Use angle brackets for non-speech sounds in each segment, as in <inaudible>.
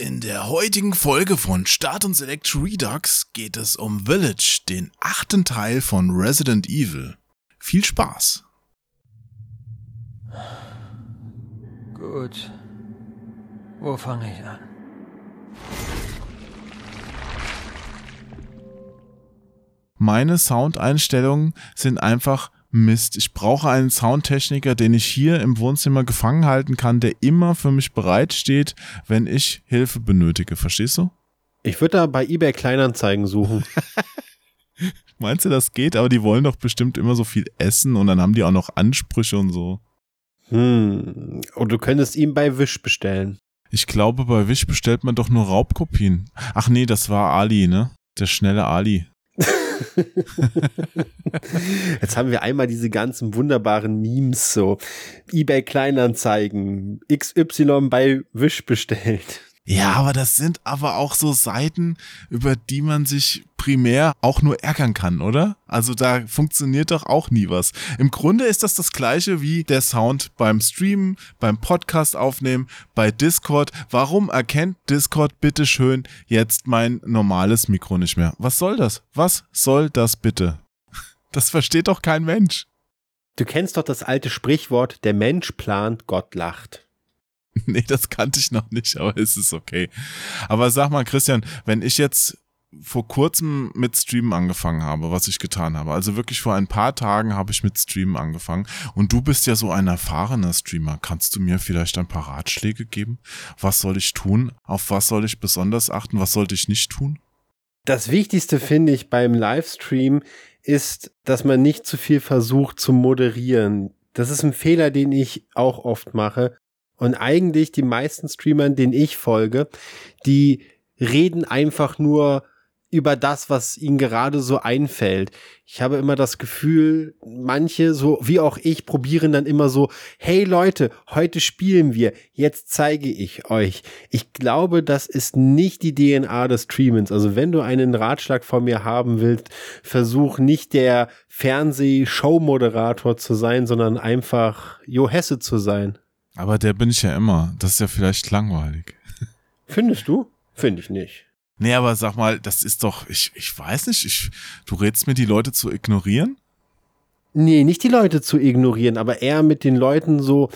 In der heutigen Folge von Start und Select Redux geht es um Village, den achten Teil von Resident Evil. Viel Spaß! Gut. Wo fange ich an? Meine Soundeinstellungen sind einfach Mist. Ich brauche einen Soundtechniker, den ich hier im Wohnzimmer gefangen halten kann, der immer für mich bereitsteht, wenn ich Hilfe benötige. Verstehst du? Ich würde da bei eBay Kleinanzeigen suchen. <laughs> Meinst du, das geht? Aber die wollen doch bestimmt immer so viel essen und dann haben die auch noch Ansprüche und so. Hm. Und du könntest ihn bei Wish bestellen. Ich glaube, bei Wish bestellt man doch nur Raubkopien. Ach nee, das war Ali, ne? Der schnelle Ali. <laughs> Jetzt haben wir einmal diese ganzen wunderbaren Memes, so eBay Kleinanzeigen, XY bei Wish bestellt. Ja, aber das sind aber auch so Seiten, über die man sich primär auch nur ärgern kann, oder? Also da funktioniert doch auch nie was. Im Grunde ist das das gleiche wie der Sound beim Streamen, beim Podcast aufnehmen, bei Discord. Warum erkennt Discord bitte schön jetzt mein normales Mikro nicht mehr? Was soll das? Was soll das bitte? <laughs> Das versteht doch kein Mensch. Du kennst doch das alte Sprichwort, der Mensch plant, Gott lacht. <laughs> Nee, das kannte ich noch nicht, aber es ist okay. Aber sag mal, Christian, wenn ich jetzt vor kurzem mit Streamen angefangen habe, was ich getan habe. Also wirklich vor ein paar Tagen habe ich mit Streamen angefangen. Und du bist ja so ein erfahrener Streamer. Kannst du mir vielleicht ein paar Ratschläge geben? Was soll ich tun? Auf was soll ich besonders achten? Was sollte ich nicht tun? Das Wichtigste finde ich beim Livestream ist, dass man nicht zu viel versucht zu moderieren. Das ist ein Fehler, den ich auch oft mache. Und eigentlich die meisten Streamern, denen ich folge, die reden einfach nur über das, was ihnen gerade so einfällt. Ich habe immer das Gefühl, manche, so wie auch ich, probieren dann immer so, hey Leute, heute spielen wir, jetzt zeige ich euch. Ich glaube, das ist nicht die DNA des Streamens. Also wenn du einen Ratschlag von mir haben willst, versuch nicht der Fernseh-Show-Moderator zu sein, sondern einfach Jo Hesse zu sein. Aber der bin ich ja immer. Das ist ja vielleicht langweilig. Findest du? Finde ich nicht. Nee, aber sag mal, das ist doch, ich, ich weiß nicht, ich, du rätst mir, die Leute zu ignorieren? Nee, nicht die Leute zu ignorieren, aber eher mit den Leuten so.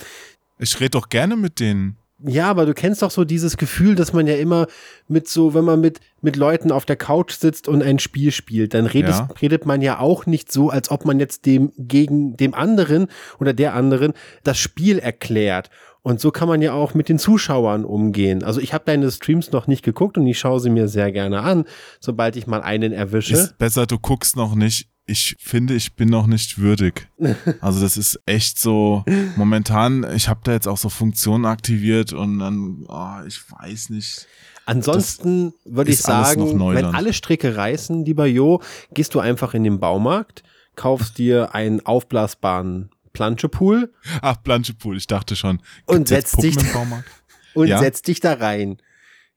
Ich rede doch gerne mit denen. Ja, aber du kennst doch so dieses Gefühl, dass man ja immer mit so, wenn man mit, mit Leuten auf der Couch sitzt und ein Spiel spielt, dann redet, Ja. redet man ja auch nicht so, als ob man jetzt dem gegen dem anderen oder der anderen das Spiel erklärt. Und so kann man ja auch mit den Zuschauern umgehen. Also ich habe deine Streams noch nicht geguckt und ich schaue sie mir sehr gerne an, sobald ich mal einen erwische. Ist besser, du guckst noch nicht. Ich finde, ich bin noch nicht würdig. <laughs> Also das ist echt so, momentan, ich habe da jetzt auch so Funktionen aktiviert und dann, oh, ich weiß nicht. Ansonsten würde ich sagen, wenn alle Stricke reißen, lieber Jo, gehst du einfach in den Baumarkt, kaufst dir einen aufblasbaren Planschepool Ach, Planschepool, ich dachte schon. Und Gibt's jetzt setz dich- <laughs> und Ja? setzt dich da rein.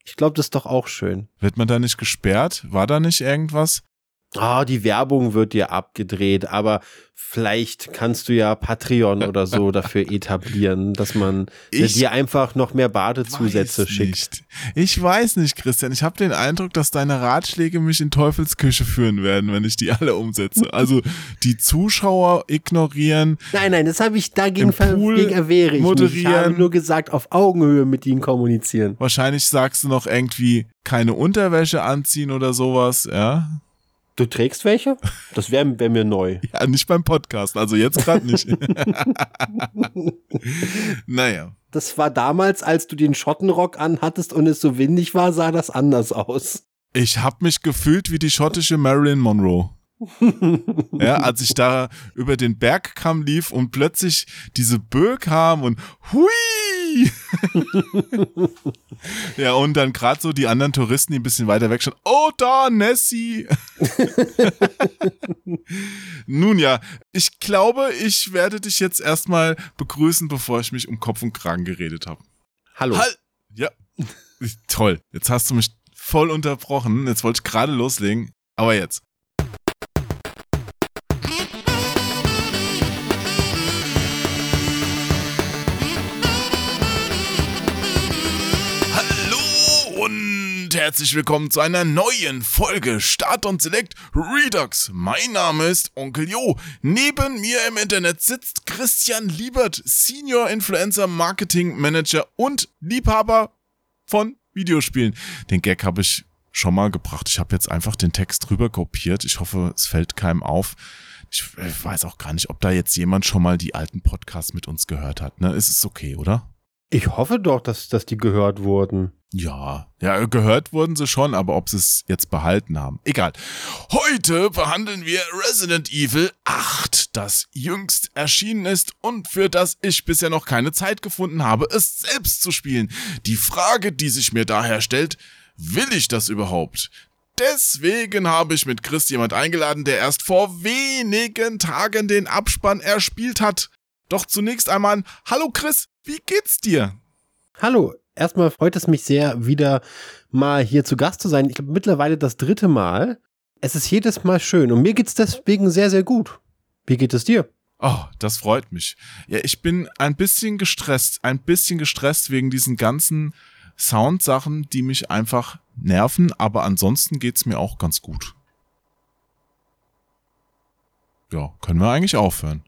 Ich glaube, das ist doch auch schön. Wird man da nicht gesperrt? War da nicht irgendwas? Ah, die Werbung wird dir abgedreht, aber vielleicht kannst du ja Patreon oder so <laughs> dafür etablieren, dass man Ich dir einfach noch mehr Badezusätze schickt. Ich weiß nicht, Christian. Ich habe den Eindruck, dass deine Ratschläge mich in Teufelsküche führen werden, wenn ich die alle umsetze. Also die Zuschauer ignorieren. Nein, nein, das habe ich dagegen dagegen erwehre ich mich. Ich moderieren. habe nur gesagt, auf Augenhöhe mit ihnen kommunizieren. Wahrscheinlich sagst du noch irgendwie keine Unterwäsche anziehen oder sowas, ja? Du trägst welche? Das wäre wär mir neu. <laughs> Ja, nicht beim Podcast, also jetzt gerade nicht. <laughs> naja. Das war damals, als du den Schottenrock anhattest und es so windig war, sah das anders aus. Ich habe mich gefühlt wie die schottische Marilyn Monroe. <laughs> ja, als ich da über den Bergkamm lief und plötzlich diese Böe kam und hui! <laughs> ja, und dann gerade so die anderen Touristen, die ein bisschen weiter weg schon, oh da, Nessie! <laughs> Nun ja, ich glaube, ich werde dich jetzt erstmal begrüßen, bevor ich mich um Kopf und Kragen geredet habe. Hallo. Halt! Ja, toll. Jetzt hast du mich voll unterbrochen. Jetzt wollte ich gerade loslegen, aber jetzt. Und herzlich willkommen zu einer neuen Folge Start und Select Redux. Mein Name ist Onkel Jo. Neben mir im Internet sitzt Christian Liebert, Senior Influencer Marketing Manager und Liebhaber von Videospielen. Den Gag habe ich schon mal gebracht. Ich habe jetzt einfach den Text rüber kopiert. Ich hoffe, es fällt keinem auf. Ich weiß auch gar nicht, ob da jetzt jemand schon mal die alten Podcasts mit uns gehört hat. Ne? Ist es okay, oder? Ich hoffe doch, dass, dass die gehört wurden. Ja, ja, gehört wurden sie schon, aber ob sie es jetzt behalten haben. Egal. Heute behandeln wir Resident Evil 8, das jüngst erschienen ist und für das ich bisher noch keine Zeit gefunden habe, es selbst zu spielen. Die Frage, die sich mir daher stellt, will ich das überhaupt? Deswegen habe ich mit Chris jemand eingeladen, der erst vor wenigen Tagen den Abspann erspielt hat. Doch zunächst einmal, hallo Chris, wie geht's dir? Hallo, erstmal freut es mich sehr, wieder mal hier zu Gast zu sein. Ich glaube mittlerweile das dritte Mal. Es ist jedes Mal schön und mir geht's deswegen sehr, sehr gut. Wie geht es dir? Oh, das freut mich. Ja, ich bin ein bisschen gestresst, ein bisschen gestresst wegen diesen ganzen Soundsachen, die mich einfach nerven, aber ansonsten geht's mir auch ganz gut. Ja, können wir eigentlich aufhören.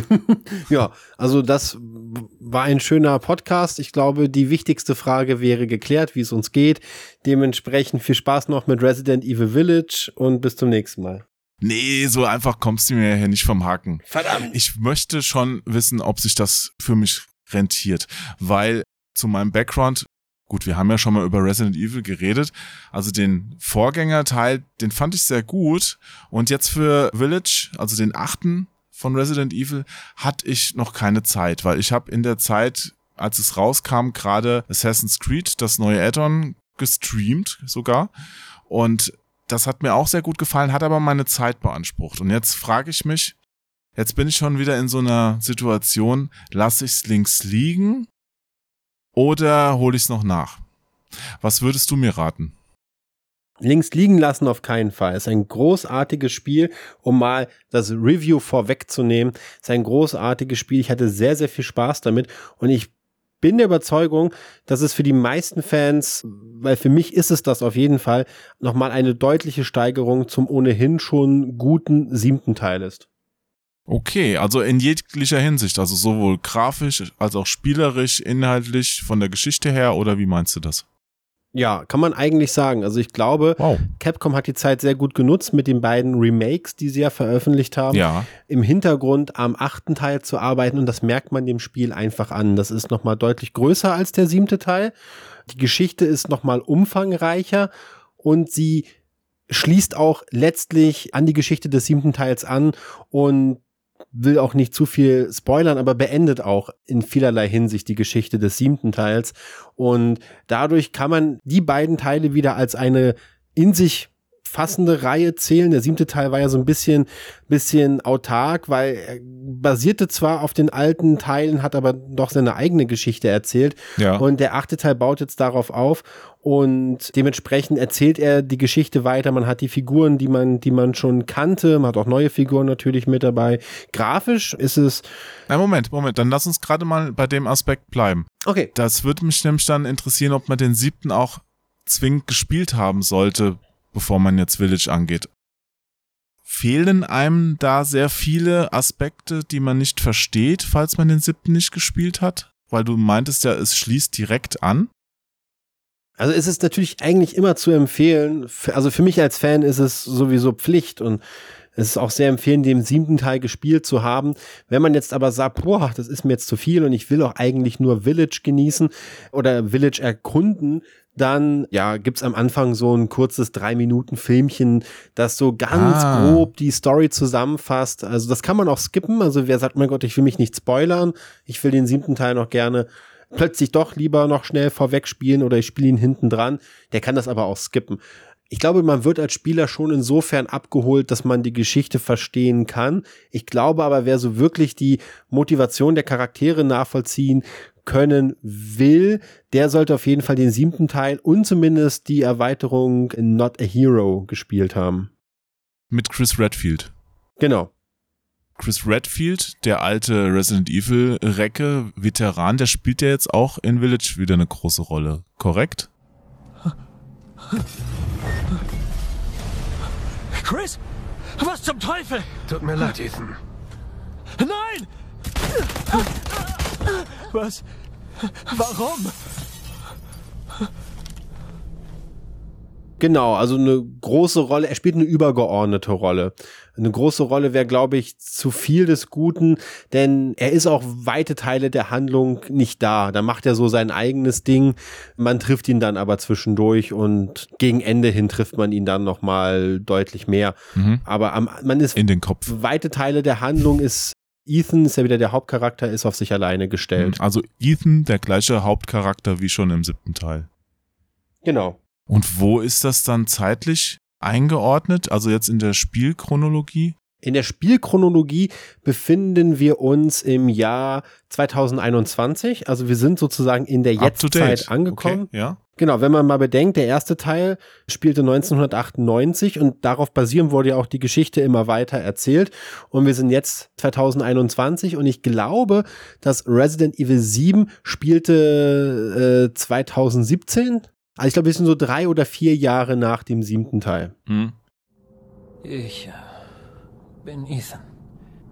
<laughs> ja, also das war ein schöner Podcast. Ich glaube, die wichtigste Frage wäre geklärt, wie es uns geht. Dementsprechend viel Spaß noch mit Resident Evil Village und bis zum nächsten Mal. Nee, so einfach kommst du mir hier nicht vom Haken. Verdammt. Ich möchte schon wissen, ob sich das für mich rentiert, weil zu meinem Background Gut, wir haben ja schon mal über Resident Evil geredet. Also den Vorgängerteil, den fand ich sehr gut. Und jetzt für Village, also den achten von Resident Evil, hatte ich noch keine Zeit, weil ich habe in der Zeit, als es rauskam, gerade Assassin's Creed, das neue Add-on, gestreamt sogar. Und das hat mir auch sehr gut gefallen, hat aber meine Zeit beansprucht. Und jetzt frage ich mich, jetzt bin ich schon wieder in so einer Situation, lasse ich es links liegen oder hole ich es noch nach? Was würdest du mir raten? Links liegen lassen auf keinen Fall. Ist ein großartiges Spiel, um mal das Review vorwegzunehmen. Ist ein großartiges Spiel. Ich hatte sehr, sehr viel Spaß damit und ich bin der Überzeugung, dass es für die meisten Fans, weil für mich ist es das auf jeden Fall, nochmal eine deutliche Steigerung zum ohnehin schon guten siebten Teil ist. Okay, also in jeglicher Hinsicht, also sowohl grafisch als auch spielerisch, inhaltlich, von der Geschichte her, oder wie meinst du das? Ja, kann man eigentlich sagen. Also ich glaube, wow. Capcom hat die Zeit sehr gut genutzt mit den beiden Remakes, die sie ja veröffentlicht haben, ja. im Hintergrund am achten Teil zu arbeiten und das merkt man dem Spiel einfach an. Das ist nochmal deutlich größer als der siebte Teil. Die Geschichte ist nochmal umfangreicher und sie schließt auch letztlich an die Geschichte des siebten Teils an und will auch nicht zu viel spoilern, aber beendet auch in vielerlei Hinsicht die Geschichte des siebten Teils. Und dadurch kann man die beiden Teile wieder als eine in sich fassende Reihe zählen. Der siebte Teil war ja so ein bisschen, bisschen autark, weil er basierte zwar auf den alten Teilen, hat aber doch seine eigene Geschichte erzählt. Ja. Und der achte Teil baut jetzt darauf auf und dementsprechend erzählt er die Geschichte weiter. Man hat die Figuren, die man, die man schon kannte. Man hat auch neue Figuren natürlich mit dabei. Grafisch ist es. Na, Moment, Moment, dann lass uns gerade mal bei dem Aspekt bleiben. Okay. Das würde mich nämlich dann interessieren, ob man den siebten auch zwingend gespielt haben sollte, bevor man jetzt Village angeht. Fehlen einem da sehr viele Aspekte, die man nicht versteht, falls man den siebten nicht gespielt hat? Weil du meintest ja, es schließt direkt an. Also es ist natürlich eigentlich immer zu empfehlen, also für mich als Fan ist es sowieso Pflicht und es ist auch sehr empfehlen, den siebten Teil gespielt zu haben. Wenn man jetzt aber sagt, boah, das ist mir jetzt zu viel und ich will auch eigentlich nur Village genießen oder Village erkunden, dann ja gibt's am Anfang so ein kurzes drei Minuten Filmchen, das so ganz ah. grob die Story zusammenfasst. Also das kann man auch skippen. Also wer sagt, mein Gott, ich will mich nicht spoilern, ich will den siebten Teil noch gerne plötzlich doch lieber noch schnell vorweg spielen oder ich spiele ihn hinten dran, der kann das aber auch skippen ich glaube, man wird als Spieler schon insofern abgeholt, dass man die Geschichte verstehen kann. Ich glaube aber, wer so wirklich die Motivation der Charaktere nachvollziehen können will, der sollte auf jeden Fall den siebten Teil und zumindest die Erweiterung Not a Hero gespielt haben. Mit Chris Redfield. Genau. Chris Redfield, der alte Resident Evil Recke Veteran, der spielt ja jetzt auch in Village wieder eine große Rolle, korrekt? Chris? Was zum Teufel? Tut mir leid, Ethan. Nein! Was? Warum? Genau, also eine große Rolle, er spielt eine übergeordnete Rolle. Eine große Rolle wäre, glaube ich, zu viel des Guten, denn er ist auch weite Teile der Handlung nicht da. Da macht er so sein eigenes Ding. Man trifft ihn dann aber zwischendurch und gegen Ende hin trifft man ihn dann nochmal deutlich mehr. Mhm. Aber am, man ist In den Kopf. weite Teile der Handlung ist Ethan ist ja wieder der Hauptcharakter, ist auf sich alleine gestellt. Also Ethan, der gleiche Hauptcharakter wie schon im siebten Teil. Genau. Und wo ist das dann zeitlich eingeordnet? Also jetzt in der Spielchronologie? In der Spielchronologie befinden wir uns im Jahr 2021. Also wir sind sozusagen in der. Jetztzeit angekommen. Okay, ja. Genau, wenn man mal bedenkt, der erste Teil spielte 1998 und darauf basierend wurde ja auch die Geschichte immer weiter erzählt. Und wir sind jetzt 2021 und ich glaube, dass Resident Evil 7 spielte äh, 2017. Also ich glaube, wir sind so drei oder vier Jahre nach dem siebten Teil. Hm. Ich äh, bin Ethan.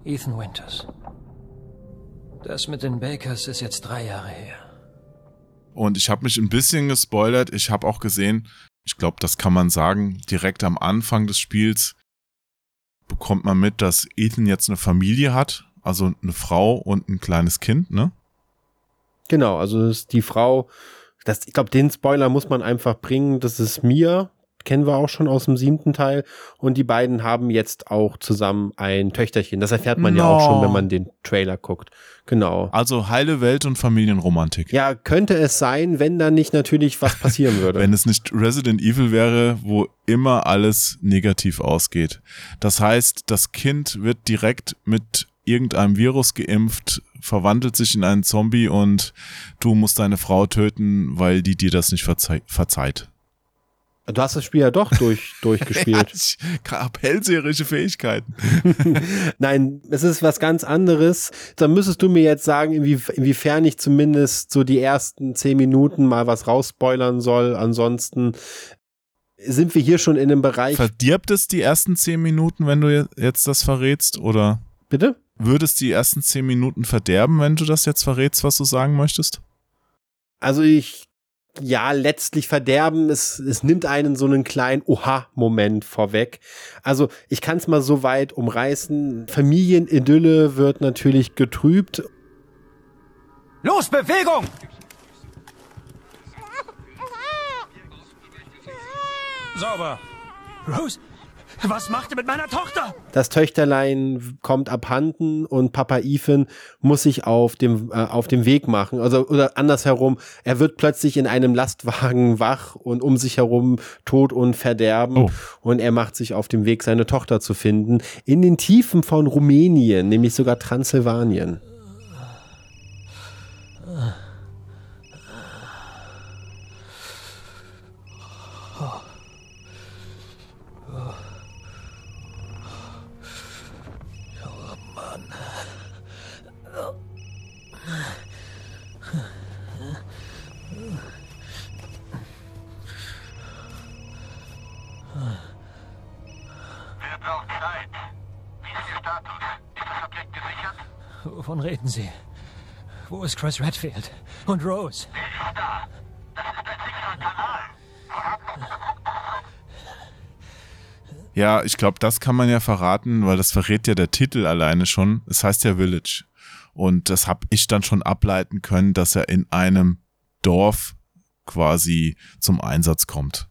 Ethan Winters. Das mit den Bakers ist jetzt drei Jahre her. Und ich habe mich ein bisschen gespoilert. Ich habe auch gesehen, ich glaube, das kann man sagen, direkt am Anfang des Spiels bekommt man mit, dass Ethan jetzt eine Familie hat, also eine Frau und ein kleines Kind, ne? Genau, also ist die Frau, das, ich glaube, den Spoiler muss man einfach bringen. Das ist Mia, kennen wir auch schon aus dem siebten Teil. Und die beiden haben jetzt auch zusammen ein Töchterchen. Das erfährt man ja No. auch schon, wenn man den Trailer guckt. Genau. Also heile Welt und Familienromantik. Ja, könnte es sein, wenn da nicht natürlich was passieren würde. <laughs> Wenn es nicht Resident Evil wäre, wo immer alles negativ ausgeht. Das heißt, das Kind wird direkt mit irgendeinem Virus geimpft, verwandelt sich in einen Zombie und du musst deine Frau töten, weil die dir das nicht verzeih verzeiht. Du hast das Spiel ja doch durch, <laughs> durchgespielt. Ich hab hellseherische Fähigkeiten. <laughs> Nein, es ist was ganz anderes. Da müsstest du mir jetzt sagen, inwie, inwiefern ich zumindest so die ersten zehn Minuten mal was rausspoilern soll. Ansonsten sind wir hier schon in einem Bereich. Verdirbt es die ersten zehn Minuten, wenn du je- jetzt das verrätst? Oder Bitte? würde es die ersten zehn Minuten verderben, wenn du das jetzt verrätst, was du sagen möchtest? Also ich, ja, letztlich verderben, es, es nimmt einen so einen kleinen Oha-Moment vorweg. Also ich kann es mal so weit umreißen. Familienidylle wird natürlich getrübt. Los, Bewegung! Sauber. Rose, was macht ihr mit meiner Tochter? Das Töchterlein kommt abhanden und Papa Ethan muss sich auf dem, äh, auf dem Weg machen. Also, oder andersherum, er wird plötzlich in einem Lastwagen wach und um sich herum Tod und Verderben. Oh. Und er macht sich auf dem Weg, seine Tochter zu finden. In den Tiefen von Rumänien, nämlich sogar Transsilvanien. Wovon reden Sie? Wo ist Chris Redfield? Und Rose? Wer ist sicherer Kanal. Ja, ich glaube, das kann man ja verraten, weil das verrät ja der Titel alleine schon. Es heißt ja Village. Und das habe ich dann schon ableiten können, dass er in einem Dorf quasi zum Einsatz kommt.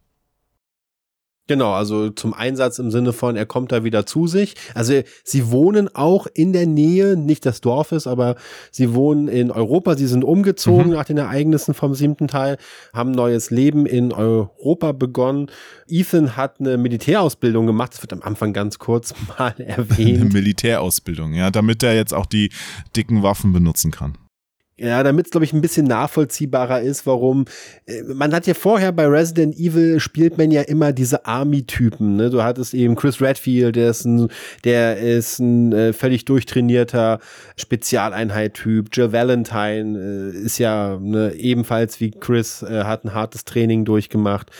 Genau, also zum Einsatz im Sinne von, er kommt da wieder zu sich. Also sie wohnen auch in der Nähe, nicht des Dorfes, aber sie wohnen in Europa. Sie sind umgezogen Mhm. nach den Ereignissen vom siebten Teil, haben ein neues Leben in Europa begonnen. Ethan hat eine Militärausbildung gemacht. Das wird am Anfang ganz kurz <laughs> mal Eine erwähnt. Militärausbildung, ja, damit er jetzt auch die dicken Waffen benutzen kann. Ja, damit es, glaube ich, ein bisschen nachvollziehbarer ist, warum. äh, Man hat ja vorher bei Resident Evil spielt man ja immer diese Army-Typen. Ne? Du hattest eben Chris Redfield, der ist ein, der ist ein äh, völlig durchtrainierter Spezialeinheit-Typ. Jill Valentine äh, ist ja ne, ebenfalls wie Chris, äh, hat ein hartes Training durchgemacht.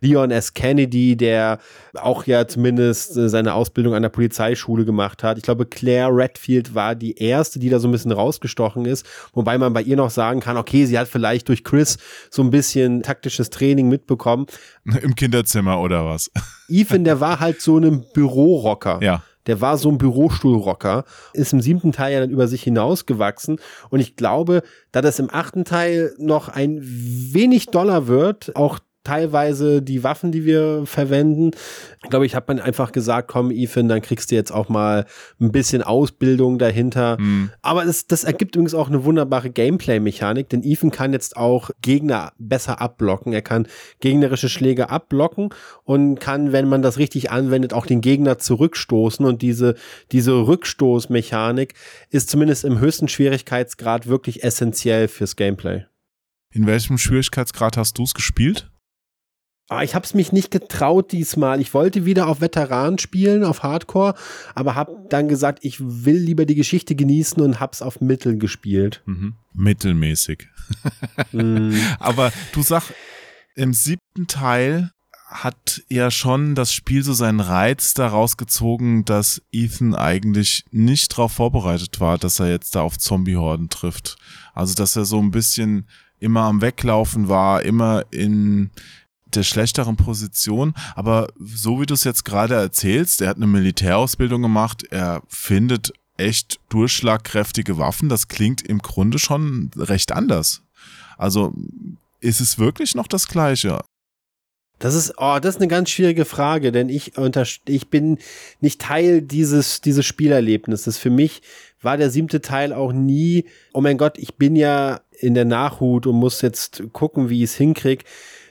Leon S. Kennedy, der auch ja zumindest äh, seine Ausbildung an der Polizeischule gemacht hat. Ich glaube, Claire Redfield war die erste, die da so ein bisschen rausgestochen ist, wobei man bei ihr noch sagen kann, okay, sie hat vielleicht durch Chris so ein bisschen taktisches Training mitbekommen. <laughs> Im Kinderzimmer oder was? Ethan, der war halt so ein Bürorocker. Ja. Der war so ein Bürostuhlrocker, ist im siebten Teil ja dann über sich hinausgewachsen. Und ich glaube, da das im achten Teil noch ein wenig doller wird, auch teilweise die Waffen, die wir verwenden. Ich glaube, ich habe man einfach gesagt, komm, Ethan, dann kriegst du jetzt auch mal ein bisschen Ausbildung dahinter. Mhm. Aber das, das ergibt übrigens auch eine wunderbare Gameplay-Mechanik, denn Ethan kann jetzt auch Gegner besser abblocken. Er kann gegnerische Schläge abblocken und kann, wenn man das richtig anwendet, auch den Gegner zurückstoßen. Und diese, diese Rückstoßmechanik ist zumindest im höchsten Schwierigkeitsgrad wirklich essentiell fürs Gameplay. In welchem Schwierigkeitsgrad hast du es gespielt? Ah, ich habe es mich nicht getraut diesmal. Ich wollte wieder auf Veteran spielen, auf Hardcore, aber habe dann gesagt, ich will lieber die Geschichte genießen und hab's auf Mittel gespielt. Mhm. Mittelmäßig. Mm. <laughs> Aber du sag, im siebten Teil hat ja schon das Spiel so seinen Reiz daraus gezogen, dass Ethan eigentlich nicht darauf vorbereitet war, dass er jetzt da auf Zombie-Horden trifft. Also, dass er so ein bisschen immer am Weglaufen war, immer in der schlechteren Position. Aber so wie du es jetzt gerade erzählst, er hat eine Militärausbildung gemacht, er findet echt durchschlagkräftige Waffen. Das klingt im Grunde schon recht anders. Also ist es wirklich noch das Gleiche? Das ist, oh, das ist eine ganz schwierige Frage, denn ich unter, ich bin nicht Teil dieses, dieses Spielerlebnisses. Für mich war der siebte Teil auch nie, oh mein Gott, ich bin ja in der Nachhut und muss jetzt gucken, wie ich es hinkriege.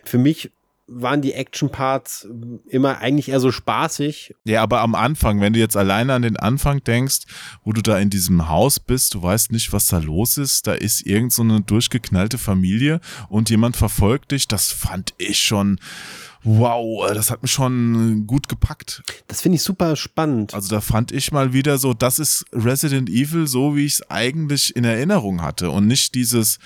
Für mich waren die Action-Parts immer eigentlich eher so spaßig. Ja, aber am Anfang, wenn du jetzt alleine an den Anfang denkst, wo du da in diesem Haus bist, du weißt nicht, was da los ist, da ist irgend so eine durchgeknallte Familie und jemand verfolgt dich, das fand ich schon, wow, das hat mich schon gut gepackt. Das finde ich super spannend. Also da fand ich mal wieder so, das ist Resident Evil, so wie ich es eigentlich in Erinnerung hatte und nicht dieses,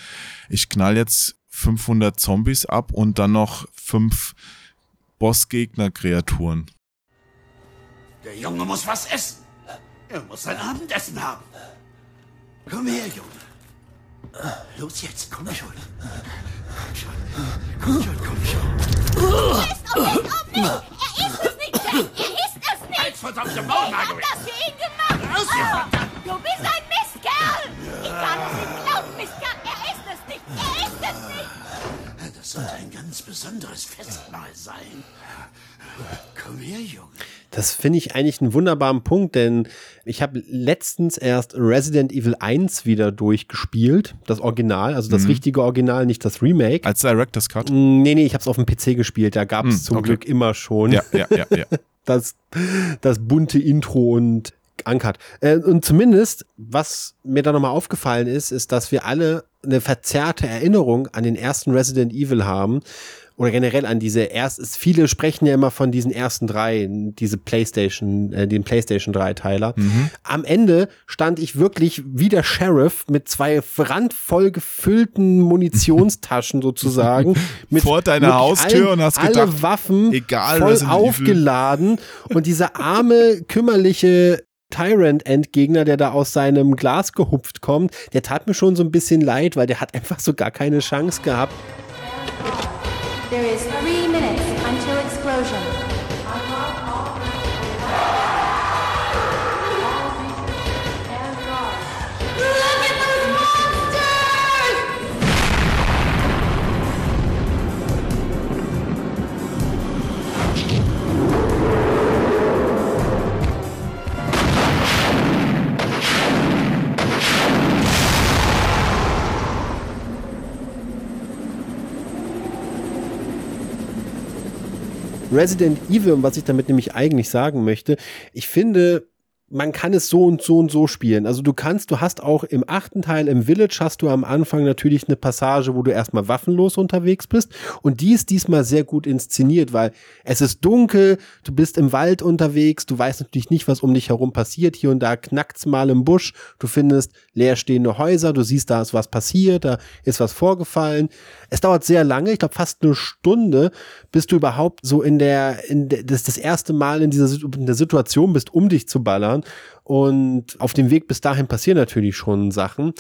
ich knall jetzt 500 Zombies ab und dann noch fünf Bossgegner-Kreaturen. Der Junge muss was essen. Er muss sein Abendessen haben. Komm her, Junge. Los jetzt, komm schon. Komm schon, komm schon, komm schon. ist auf nicht, auf nicht! Er ist es nicht, Jack! Er ist es nicht! Als verdammte Maul, Ich hab Margaret. das für ihn gemacht! Raus Oh, du bist ein Mistkerl! Ich kann es nicht glauben, Mistkerl! Er ist es nicht! Er ist es nicht! Das sollte ein ganz besonderes Festmahl sein. Komm her, Junge. Das finde ich eigentlich einen wunderbaren Punkt, denn ich habe letztens erst Resident Evil 1 wieder durchgespielt. Das Original, also das richtige Original, nicht das Remake. Als Director's Cut? Mm, Nee, nee, ich habe es auf dem PC gespielt. Da gab es Hm, zum okay. Glück immer schon Ja, ja, ja, ja. <laughs> das, das bunte Intro und Uncut. Äh, und zumindest, was mir da nochmal aufgefallen ist, ist, dass wir alle eine verzerrte Erinnerung an den ersten Resident Evil haben. Oder generell an diese erst, es- viele sprechen ja immer von diesen ersten drei, diese Playstation, äh, den Playstation 3 Teiler. Am Ende stand ich wirklich wie der Sheriff mit zwei randvoll gefüllten Munitionstaschen <laughs> sozusagen. Mit Vor deiner Haustür und hast alle gedacht, Waffen egal, voll aufgeladen und dieser arme, kümmerliche Tyrant-Endgegner, der da aus seinem Glas gehupft kommt, der tat mir schon so ein bisschen leid, weil der hat <laughs> einfach so gar keine Chance gehabt. There is three Resident Evil, und was ich damit nämlich eigentlich sagen möchte, ich finde, man kann es so und so und so spielen. Also du kannst, du hast auch im achten Teil im Village hast du am Anfang natürlich eine Passage, wo du erstmal waffenlos unterwegs bist. Und die ist diesmal sehr gut inszeniert, weil es ist dunkel, du bist im Wald unterwegs, du weißt natürlich nicht, was um dich herum passiert. Hier und da knackt's mal im Busch, du findest leerstehende Häuser, du siehst, da ist was passiert, da ist was vorgefallen. Es dauert sehr lange, ich glaube fast eine Stunde, bis du überhaupt so in der, in der das, das erste Mal in dieser in der Situation bist, um dich zu ballern. Und auf dem Weg bis dahin passieren natürlich schon Sachen.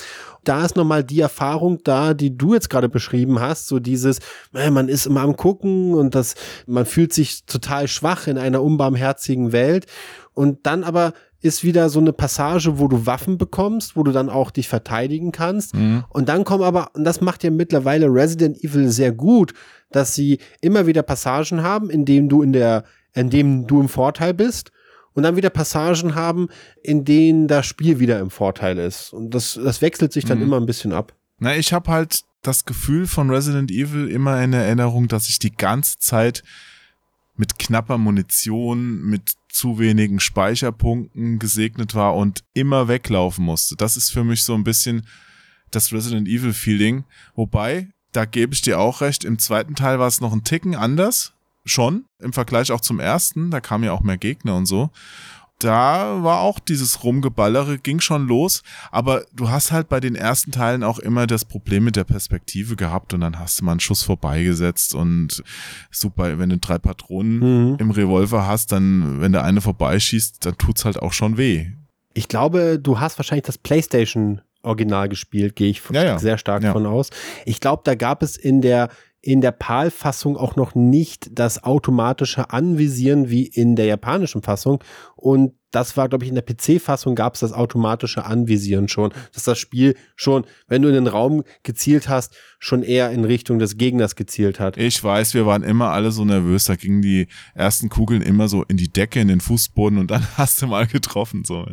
Da ist nochmal die Erfahrung da, die du jetzt gerade beschrieben hast, so dieses, man ist immer am gucken und das, man fühlt sich total schwach in einer unbarmherzigen Welt. Und dann aber ist wieder so eine Passage, wo du Waffen bekommst, wo du dann auch dich verteidigen kannst. Mhm. Und dann kommen aber, und das macht ja mittlerweile Resident Evil sehr gut, dass sie immer wieder Passagen haben, in denen du in der, in dem du im Vorteil bist. Und dann wieder Passagen haben, in denen das Spiel wieder im Vorteil ist. Und das, das wechselt sich dann Mhm. immer ein bisschen ab. Na, ich habe halt das Gefühl von Resident Evil immer in Erinnerung, dass ich die ganze Zeit mit knapper Munition, mit zu wenigen Speicherpunkten gesegnet war und immer weglaufen musste. Das ist für mich so ein bisschen das Resident Evil Feeling. Wobei, da gebe ich dir auch recht, im zweiten Teil war es noch ein Ticken anders. Schon, im Vergleich auch zum ersten, da kamen ja auch mehr Gegner und so da war auch dieses Rumgeballere, ging schon los, aber du hast halt bei den ersten Teilen auch immer das Problem mit der Perspektive gehabt und dann hast du mal einen Schuss vorbeigesetzt und super, wenn du drei Patronen Mhm. im Revolver hast, dann, wenn der eine vorbeischießt, dann tut's halt auch schon weh. Ich glaube, du hast wahrscheinlich das PlayStation Original gespielt, gehe ich Ja, ja. sehr stark Ja. von aus. Ich glaube, da gab es in der in der PAL-Fassung auch noch nicht das automatische Anvisieren wie in der japanischen Fassung. Und das war, glaube ich, in der PC-Fassung gab es das automatische Anvisieren schon, dass das Spiel schon, wenn du in den Raum gezielt hast, schon eher in Richtung des Gegners gezielt hat. Ich weiß, wir waren immer alle so nervös, da gingen die ersten Kugeln immer so in die Decke, in den Fußboden und dann <laughs> hast du mal getroffen, so.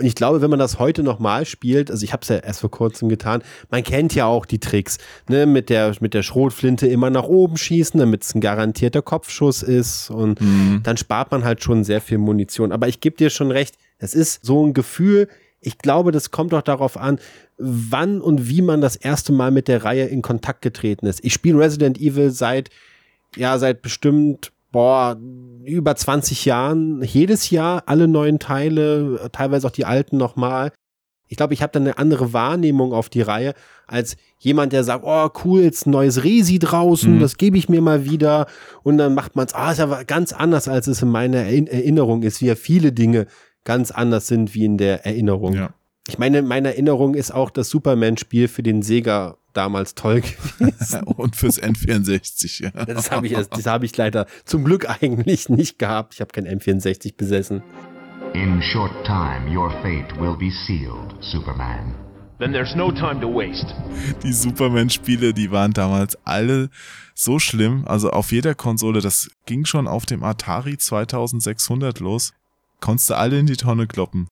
Und ich glaube, wenn man das heute nochmal spielt, also ich habe es ja erst vor kurzem getan, man kennt ja auch die Tricks, ne, mit der, mit der Schrotflinte immer nach oben schießen, damit es ein garantierter Kopfschuss ist und Mhm. dann spart man halt schon sehr viel Munition. Aber ich gebe dir schon recht, es ist so ein Gefühl, ich glaube, das kommt auch darauf an, wann und wie man das erste Mal mit der Reihe in Kontakt getreten ist. Ich spiele Resident Evil seit, ja, seit bestimmt, boah, über 20 Jahren, jedes Jahr alle neuen Teile, teilweise auch die alten nochmal. Ich glaube, ich habe dann eine andere Wahrnehmung auf die Reihe als jemand, der sagt, oh cool, jetzt ein neues Resi draußen, Mhm. das gebe ich mir mal wieder. Und dann macht man es, ah, ist aber ganz anders, als es in meiner Erin- Erinnerung ist, wie ja viele Dinge ganz anders sind wie in der Erinnerung. Ja. Ich meine, in meiner Erinnerung ist auch das Superman-Spiel für den Sega damals toll <laughs> gewesen. <laughs> Und fürs N64, ja. Das habe ich, das habe ich leider zum Glück eigentlich nicht gehabt. Ich habe kein M64 besessen. In short time, your fate will be sealed, Superman. Then there's no time to waste. Die Superman-Spiele, die waren damals alle so schlimm. Also auf jeder Konsole, das ging schon auf dem Atari 2600 los. Konntest du alle in die Tonne kloppen.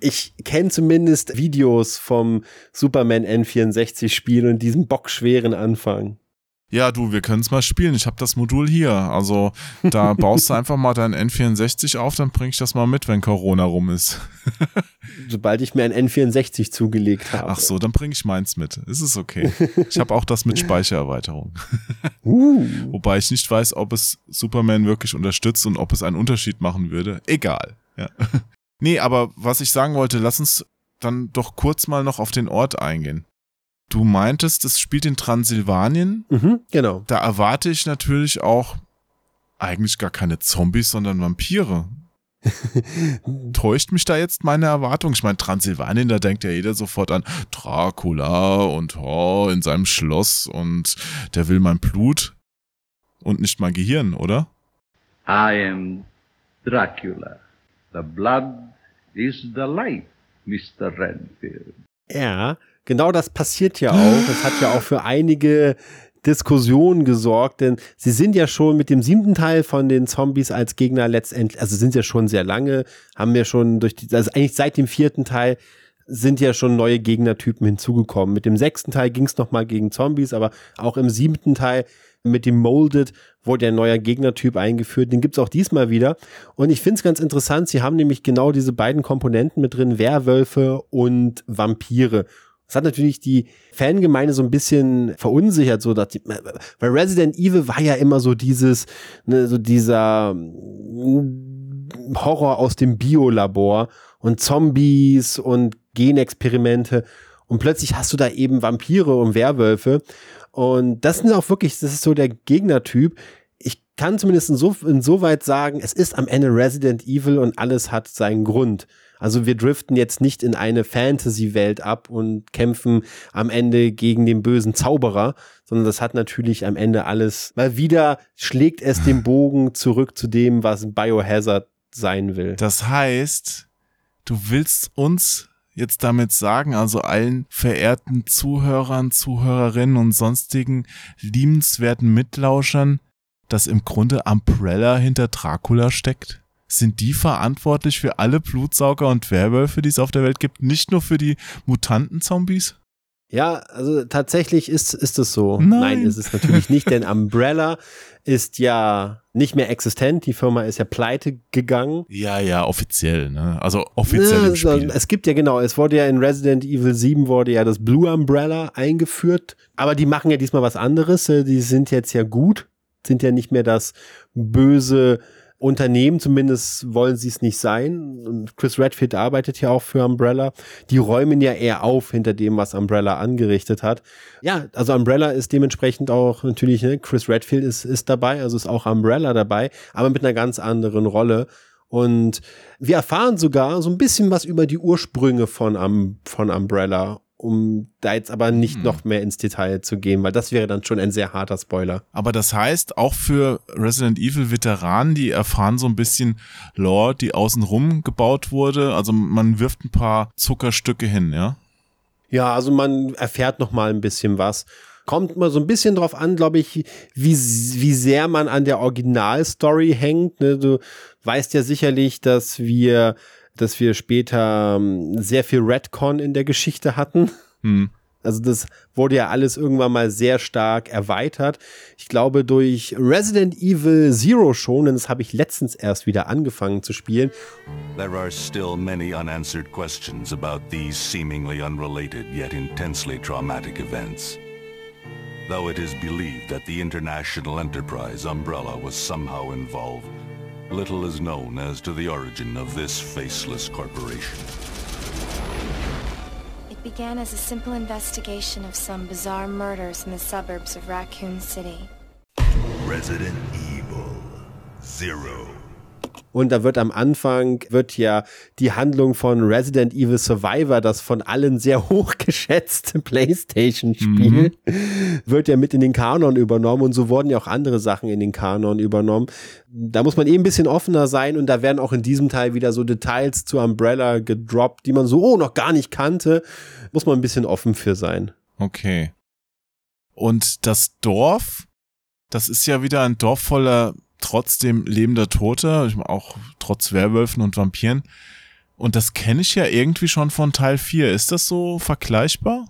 Ich kenne zumindest Videos vom Superman N64-Spiel und diesem bockschweren Anfang. Ja, du, wir können es mal spielen. Ich habe das Modul hier. Also da <laughs> baust du einfach mal dein N64 auf, dann bring ich das mal mit, wenn Corona rum ist. <laughs> Sobald ich mir ein N64 zugelegt habe. Ach so, dann bring ich meins mit. Ist es okay. Ich habe auch das mit <laughs> Speichererweiterung. Uh. Wobei ich nicht weiß, ob es Superman wirklich unterstützt und ob es einen Unterschied machen würde. Egal. Ja. Nee, aber was ich sagen wollte, lass uns dann doch kurz mal noch auf den Ort eingehen. Du meintest, es spielt in Transsilvanien. Mhm, genau. Da erwarte ich natürlich auch eigentlich gar keine Zombies, sondern Vampire. <laughs> Täuscht mich da jetzt meine Erwartung? Ich meine, Transsilvanien, da denkt ja jeder sofort an Dracula und oh, in seinem Schloss und der will mein Blut und nicht mein Gehirn, oder? I am Dracula. The blood is the life, Mr. Renfield. Ja, genau das passiert ja auch. Es hat ja auch für einige Diskussionen gesorgt, denn sie sind ja schon mit dem siebten Teil von den Zombies als Gegner letztendlich, also sind ja schon sehr lange, haben ja schon durch die, also eigentlich seit dem vierten Teil sind ja schon neue Gegnertypen hinzugekommen. Mit dem sechsten Teil ging es nochmal gegen Zombies, aber auch im siebten Teil Mit dem Molded wurde ein neuer Gegnertyp eingeführt. Den gibt's auch diesmal wieder. Und ich finde es ganz interessant, sie haben nämlich genau diese beiden Komponenten mit drin, Werwölfe und Vampire. Das hat natürlich die Fangemeinde so ein bisschen verunsichert, so dass die, weil Resident Evil war ja immer so dieses, ne, so dieser mm, Horror aus dem Biolabor und Zombies und Genexperimente und plötzlich hast du da eben Vampire und Werwölfe und das sind auch wirklich, das ist so der Gegnertyp. Ich kann zumindest so, insoweit sagen, es ist am Ende Resident Evil und alles hat seinen Grund. Also wir driften jetzt nicht in eine Fantasy-Welt ab und kämpfen am Ende gegen den bösen Zauberer, sondern das hat natürlich am Ende alles, mal wieder schlägt es den Bogen <laughs> zurück zu dem, was Biohazard sein will. Das heißt, du willst uns jetzt damit sagen, also allen verehrten Zuhörern, Zuhörerinnen und sonstigen liebenswerten Mitlauschern, dass im Grunde Umbrella hinter Dracula steckt? Sind die verantwortlich für alle Blutsauger und Werwölfe, die es auf der Welt gibt, nicht nur für die Mutanten-Zombies? Ja, also tatsächlich ist, ist es so. Nein. Nein, ist es natürlich nicht, denn Umbrella ist ja nicht mehr existent. Die Firma ist ja pleite gegangen. Ja, ja, offiziell, ne? Also offiziell Ja, im Spiel. Es gibt ja genau, es wurde ja in Resident Evil 7 wurde ja das Blue Umbrella eingeführt, aber die machen ja diesmal was anderes. Äh, Die sind jetzt ja gut, sind ja nicht mehr das böse Unternehmen, zumindest wollen sie es nicht sein. Und Chris Redfield arbeitet ja auch für Umbrella. Die räumen ja eher auf hinter dem, was Umbrella angerichtet hat. Ja, also Umbrella ist dementsprechend auch natürlich, ne, Chris Redfield ist, ist dabei, also ist auch Umbrella dabei, aber mit einer ganz anderen Rolle. Und wir erfahren sogar so ein bisschen was über die Ursprünge von, um, von Umbrella, um da jetzt aber nicht noch mehr ins Detail zu gehen, weil das wäre dann schon ein sehr harter Spoiler. Aber das heißt, auch für Resident Evil Veteranen, die erfahren so ein bisschen Lore, die außenrum gebaut wurde. Also man wirft ein paar Zuckerstücke hin, ja? Ja, also man erfährt noch mal ein bisschen was. Kommt mal so ein bisschen drauf an, glaube ich, wie, wie sehr man an der Originalstory hängt. Ne? Du weißt ja sicherlich, dass wir, dass wir später ähm, sehr viel Redcon in der Geschichte hatten. Hm. Also das wurde ja alles irgendwann mal sehr stark erweitert. Ich glaube durch Resident Evil Zero schon, denn das habe ich letztens erst wieder angefangen zu spielen. There are still many unanswered questions about these seemingly unrelated yet intensely traumatic events. Though it is believed that the international enterprise Umbrella was somehow involved, little is known as to the origin of this faceless corporation. It began as a simple investigation of some bizarre murders in the suburbs of Raccoon City. Resident Evil Zero. Und da wird am Anfang, wird ja die Handlung von Resident Evil Survivor, das von allen sehr <laughs> hochgeschätzte Playstation-Spiel, wird ja mit in den Kanon übernommen und so wurden ja auch andere Sachen in den Kanon übernommen. Da muss man eben ein bisschen offener sein und da werden auch in diesem Teil wieder so Details zu Umbrella gedroppt, die man so oh, noch gar nicht kannte. Muss man ein bisschen offen für sein. Okay. Und das Dorf, das ist ja wieder ein Dorf voller trotzdem lebender Tote, auch trotz Werwölfen und Vampiren. Und das kenne ich ja irgendwie schon von Teil 4. Ist das so vergleichbar?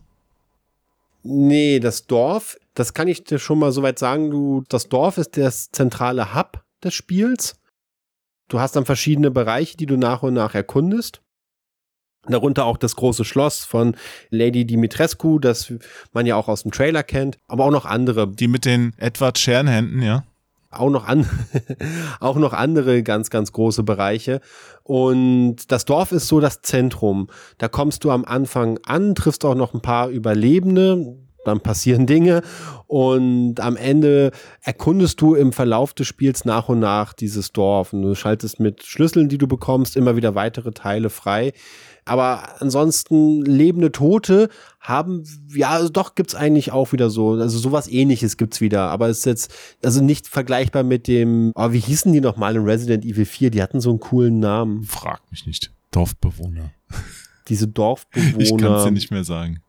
Nee, das Dorf, das kann ich dir schon mal soweit sagen, du, das Dorf ist das zentrale Hub des Spiels. Du hast dann verschiedene Bereiche, die du nach und nach erkundest. Darunter auch das große Schloss von Lady Dimitrescu, das man ja auch aus dem Trailer kennt, aber auch noch andere. Die mit den Edward Scherenhänden, ja? Auch noch, an, <laughs> auch noch andere ganz, ganz große Bereiche. Und das Dorf ist so das Zentrum. Da kommst du am Anfang an, triffst auch noch ein paar Überlebende, dann passieren Dinge und am Ende erkundest du im Verlauf des Spiels nach und nach dieses Dorf und du schaltest mit Schlüsseln, die du bekommst, immer wieder weitere Teile frei. Aber ansonsten lebende Tote haben, ja, also doch gibt's eigentlich auch wieder so, also sowas ähnliches gibt's wieder, aber es ist jetzt, also nicht vergleichbar mit dem, oh, wie hießen die nochmal in Resident Evil 4? Die hatten so einen coolen Namen. Frag mich nicht. Dorfbewohner. Diese <laughs> Dorfbewohner. Ich kann es dir nicht mehr sagen.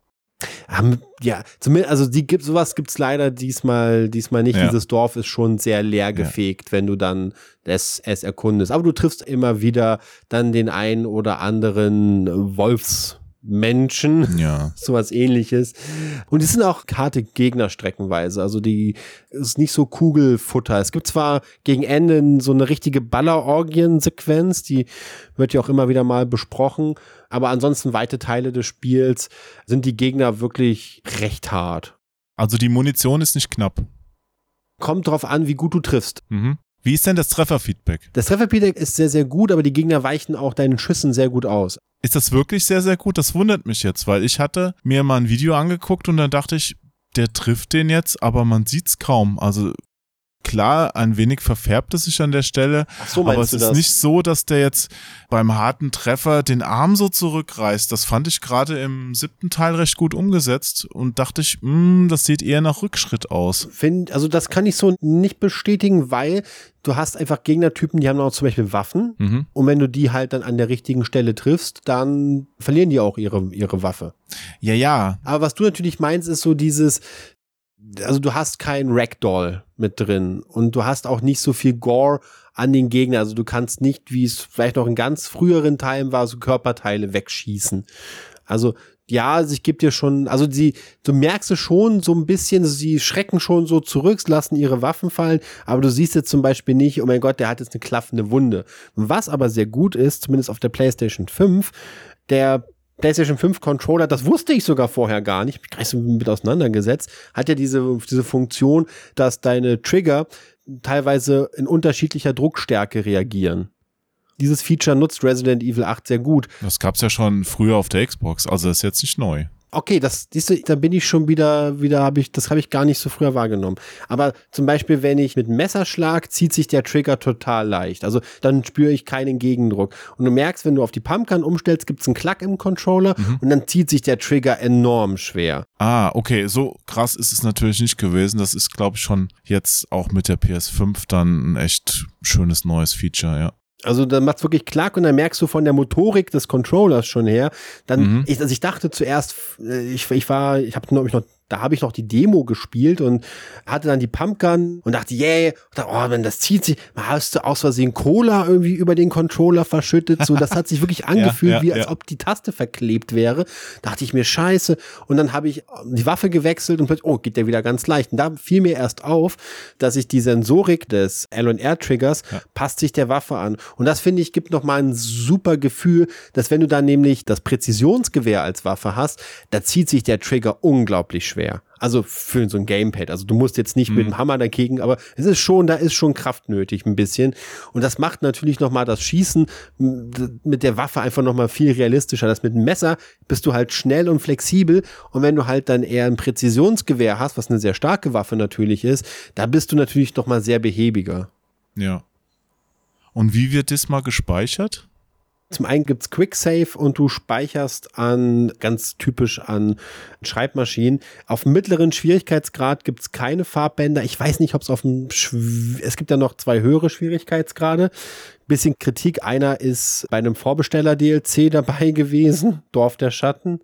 Haben, ja, zumindest, also die gibt sowas gibt's leider diesmal, diesmal nicht. Ja. Dieses Dorf ist schon sehr leer gefegt, wenn du dann es, es erkundest. Aber du triffst immer wieder dann den einen oder anderen Menschen. Ja. <laughs> Sowas ähnliches. Und es sind auch harte Gegner streckenweise. Also die ist nicht so Kugelfutter. Es gibt zwar gegen Ende so eine richtige Ballerorgien-Sequenz, die wird ja auch immer wieder mal besprochen. Aber ansonsten weite Teile des Spiels sind die Gegner wirklich recht hart. Also die Munition ist nicht knapp. Kommt drauf an, wie gut du triffst. Mhm. Wie ist denn das Trefferfeedback? Das Trefferfeedback ist sehr, sehr gut, aber die Gegner weichen auch deinen Schüssen sehr gut aus. Ist das wirklich sehr, sehr gut? Das wundert mich jetzt, weil ich hatte mir mal ein Video angeguckt und dann dachte ich, der trifft den jetzt, aber man sieht's kaum. Also klar, ein wenig verfärbt es sich an der Stelle, Ach so, aber es ist das? nicht so, dass der jetzt beim harten Treffer den Arm so zurückreißt. Das fand ich gerade im siebten Teil recht gut umgesetzt und dachte ich, mh, das sieht eher nach Rückschritt aus. Find, also das kann ich so nicht bestätigen, weil du hast einfach Gegnertypen, die haben auch zum Beispiel Waffen. Mhm. Und wenn du die halt dann an der richtigen Stelle triffst, dann verlieren die auch ihre, ihre Waffe. Ja, ja. Aber was du natürlich meinst, ist so dieses, also du hast kein Ragdoll mit drin und du hast auch nicht so viel Gore an den Gegner. Also du kannst nicht, wie es vielleicht noch in ganz früheren Teilen war, so Körperteile wegschießen. Also ja, also ich gebe dir schon, also sie, du merkst es schon so ein bisschen, sie schrecken schon so zurück, lassen ihre Waffen fallen, aber du siehst jetzt zum Beispiel nicht, oh mein Gott, der hat jetzt eine klaffende Wunde. Was aber sehr gut ist, zumindest auf der PlayStation 5, der PlayStation 5 Controller, das wusste ich sogar vorher gar nicht, hab mich gleich mit auseinandergesetzt, hat ja diese, diese Funktion, dass deine Trigger teilweise in unterschiedlicher Druckstärke reagieren. Dieses Feature nutzt Resident Evil 8 sehr gut. Das gab's ja schon früher auf der Xbox, also ist jetzt nicht neu. Okay, das, siehst du, da bin ich schon wieder, wieder habe ich, das habe ich gar nicht so früher wahrgenommen. Aber zum Beispiel, wenn ich mit Messer schlag, zieht sich der Trigger total leicht. Also dann spüre ich keinen Gegendruck. Und du merkst, wenn du auf die Pumpgun umstellst, gibt's einen Klack im Controller und dann zieht sich der Trigger enorm schwer. Ah, okay, so krass ist es natürlich nicht gewesen. Das ist, glaube ich, schon jetzt auch mit der PS5 dann ein echt schönes neues Feature, ja. Also dann macht's wirklich klack und dann merkst du von der Motorik des Controllers schon her. Dann, Mhm. ich, also ich dachte zuerst, äh, ich, ich war, ich habe noch, da habe ich noch die Demo gespielt und hatte dann die Pumpgun und dachte, yay, und dachte, oh, wenn das zieht sich, hast du aus Versehen Cola irgendwie über den Controller verschüttet. So, das hat sich wirklich <laughs> angefühlt, ja, wie als ja. ob die Taste verklebt wäre. Dachte ich mir, scheiße. Und dann habe ich die Waffe gewechselt und plötzlich, oh, geht der wieder ganz leicht. Und da fiel mir erst auf, dass sich die Sensorik des L&R-Triggers passt sich der Waffe an. Und das finde ich gibt nochmal ein super Gefühl, dass wenn du dann nämlich das Präzisionsgewehr als Waffe hast, da zieht sich der Trigger unglaublich schwer. Also für so ein Gamepad. Also du musst jetzt nicht mit dem Hammer dagegen, aber es ist schon, da ist schon Kraft nötig ein bisschen. Und das macht natürlich nochmal das Schießen mit der Waffe einfach nochmal viel realistischer. Das mit dem Messer bist du halt schnell und flexibel. Und wenn du halt dann eher ein Präzisionsgewehr hast, was eine sehr starke Waffe natürlich ist, da bist du natürlich nochmal sehr behäbiger. Ja. Und wie wird das mal gespeichert? Zum einen gibt's Quicksave und du speicherst an, ganz typisch an Schreibmaschinen. Auf mittleren Schwierigkeitsgrad gibt's keine Farbbänder. Ich weiß nicht, ob es auf dem, Schw es gibt ja noch zwei höhere Schwierigkeitsgrade. Bisschen Kritik. Einer ist bei einem Vorbesteller-DLC <laughs> dabei gewesen. Dorf der Schatten.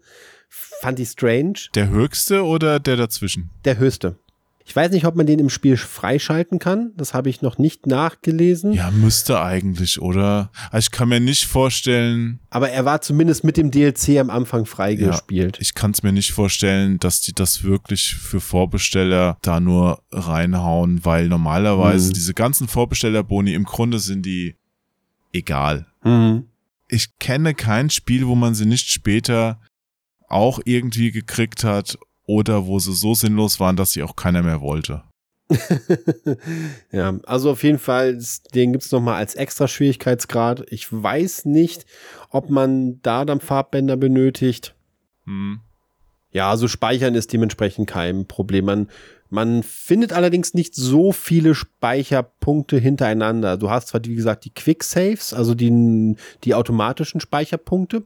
Fand ich strange. Der höchste oder der dazwischen? Der höchste. Ich weiß nicht, ob man den im Spiel freischalten kann. Das habe ich noch nicht nachgelesen. Ja, müsste eigentlich, oder? Also ich kann mir nicht vorstellen, Aber er war zumindest mit dem DLC am Anfang freigespielt. ich kann es mir nicht vorstellen, dass die das wirklich für Vorbesteller da nur reinhauen, weil normalerweise Mhm. diese ganzen Vorbestellerboni im Grunde sind die egal. Mhm. Ich kenne kein Spiel, wo man sie nicht später auch irgendwie gekriegt hat oder wo sie so sinnlos waren, dass sie auch keiner mehr wollte. <laughs> ja, also auf jeden Fall, den gibt's noch mal als extra Schwierigkeitsgrad. Ich weiß nicht, ob man da dann Farbbänder benötigt. Hm. Ja, also speichern ist dementsprechend kein Problem. Man, man findet allerdings nicht so viele Speicherpunkte hintereinander. Du hast zwar, wie gesagt, die Quick Saves, also die, die automatischen Speicherpunkte,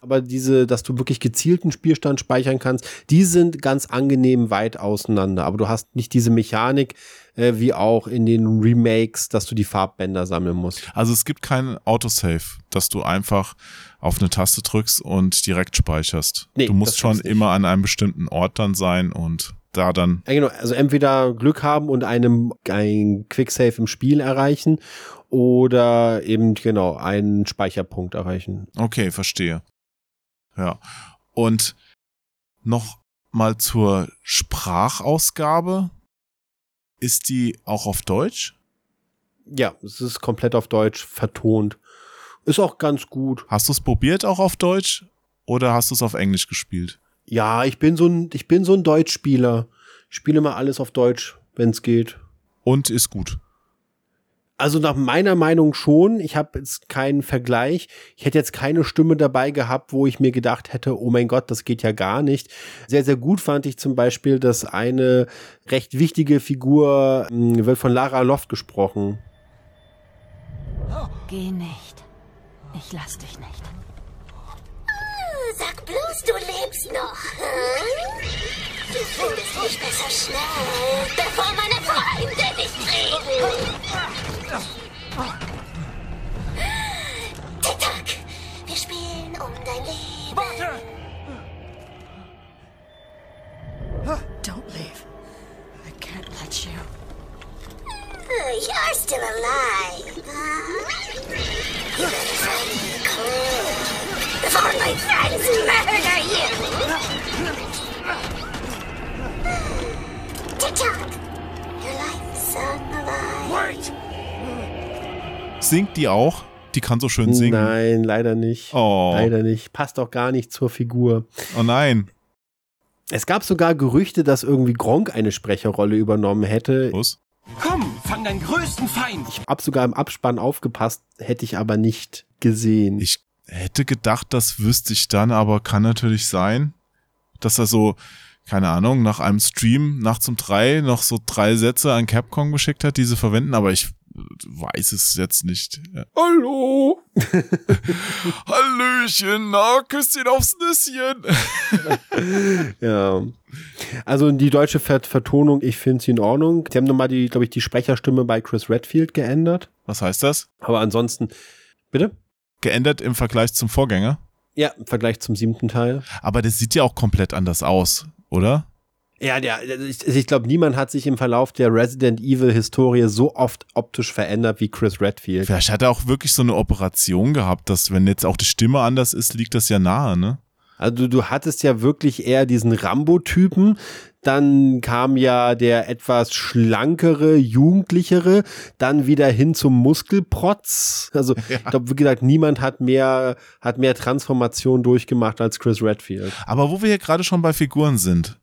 aber diese, dass du wirklich gezielten Spielstand speichern kannst, die sind ganz angenehm weit auseinander. Aber du hast nicht diese Mechanik, äh, wie auch in den Remakes, dass du die Farbbänder sammeln musst. Also es gibt kein Autosave, dass du einfach auf eine Taste drückst und direkt speicherst. Nee, du musst schon immer an einem bestimmten Ort dann sein und da dann Ja, genau. Also entweder Glück haben und einem ein Quicksave im Spiel erreichen oder eben genau einen Speicherpunkt erreichen. Okay, verstehe. Ja. Und noch mal zur Sprachausgabe. Ist die auch auf Deutsch? Ja, es ist komplett auf Deutsch vertont. Ist auch ganz gut. Hast du es probiert auch auf Deutsch oder hast du es auf Englisch gespielt? Ja, ich bin so ein, ich bin so ein Deutschspieler. Ich spiele mal alles auf Deutsch, wenn es geht. Und ist gut. Also nach meiner Meinung schon. Ich habe jetzt keinen Vergleich. Ich hätte jetzt keine Stimme dabei gehabt, wo ich mir gedacht hätte, oh mein Gott, das geht ja gar nicht. Sehr, sehr gut fand ich zum Beispiel, dass eine recht wichtige Figur mh, wird von Lara Loft gesprochen. Geh nicht. Ich lass dich nicht. Bloß, du lebst noch. Hm? Du findest mich besser schnell, bevor meine Freunde dich kriegen. Tick-Tack, wir spielen um dein Leben. Warte! Don't leave. I can't let you. You're still alive, Singt die auch? Die kann so schön singen. Nein, leider nicht. Oh. Leider nicht. Passt auch gar nicht zur Figur. Oh nein. Es gab sogar Gerüchte, dass irgendwie Gronk eine Sprecherrolle übernommen hätte. Was? Komm, fang deinen größten Feind. Ich hab sogar im Abspann aufgepasst, hätte ich aber nicht gesehen. Ich hätte gedacht, das wüsste ich dann, aber kann natürlich sein, dass er so, keine Ahnung, nach einem Stream nachts um drei noch so drei Sätze an Capcom geschickt hat, die sie verwenden, aber ich weiß es jetzt nicht. Ja. Hallo! <laughs> Hallöchen, na, Küsschen aufs Nüsschen. <laughs> ja. Also die deutsche Vert Vertonung, ich finde sie in Ordnung. Die haben nochmal die, glaube ich, die Sprecherstimme bei Chris Redfield geändert. Was heißt das? Aber ansonsten, bitte? Geändert im Vergleich zum Vorgänger? Ja, im Vergleich zum siebten Teil. Aber das sieht ja auch komplett anders aus, oder? Ja, der, ich, ich glaube, niemand hat sich im Verlauf der Resident Evil Historie so oft optisch verändert wie Chris Redfield. Vielleicht hat er auch wirklich so eine Operation gehabt, dass wenn jetzt auch die Stimme anders ist, liegt das ja nahe, ne? Also du, du hattest ja wirklich eher diesen Rambo-Typen, dann kam ja der etwas schlankere, jugendlichere, dann wieder hin zum Muskelprotz. Also <laughs> ja. ich glaube, wie gesagt, niemand hat mehr, hat mehr Transformation durchgemacht als Chris Redfield. Aber wo wir hier gerade schon bei Figuren sind,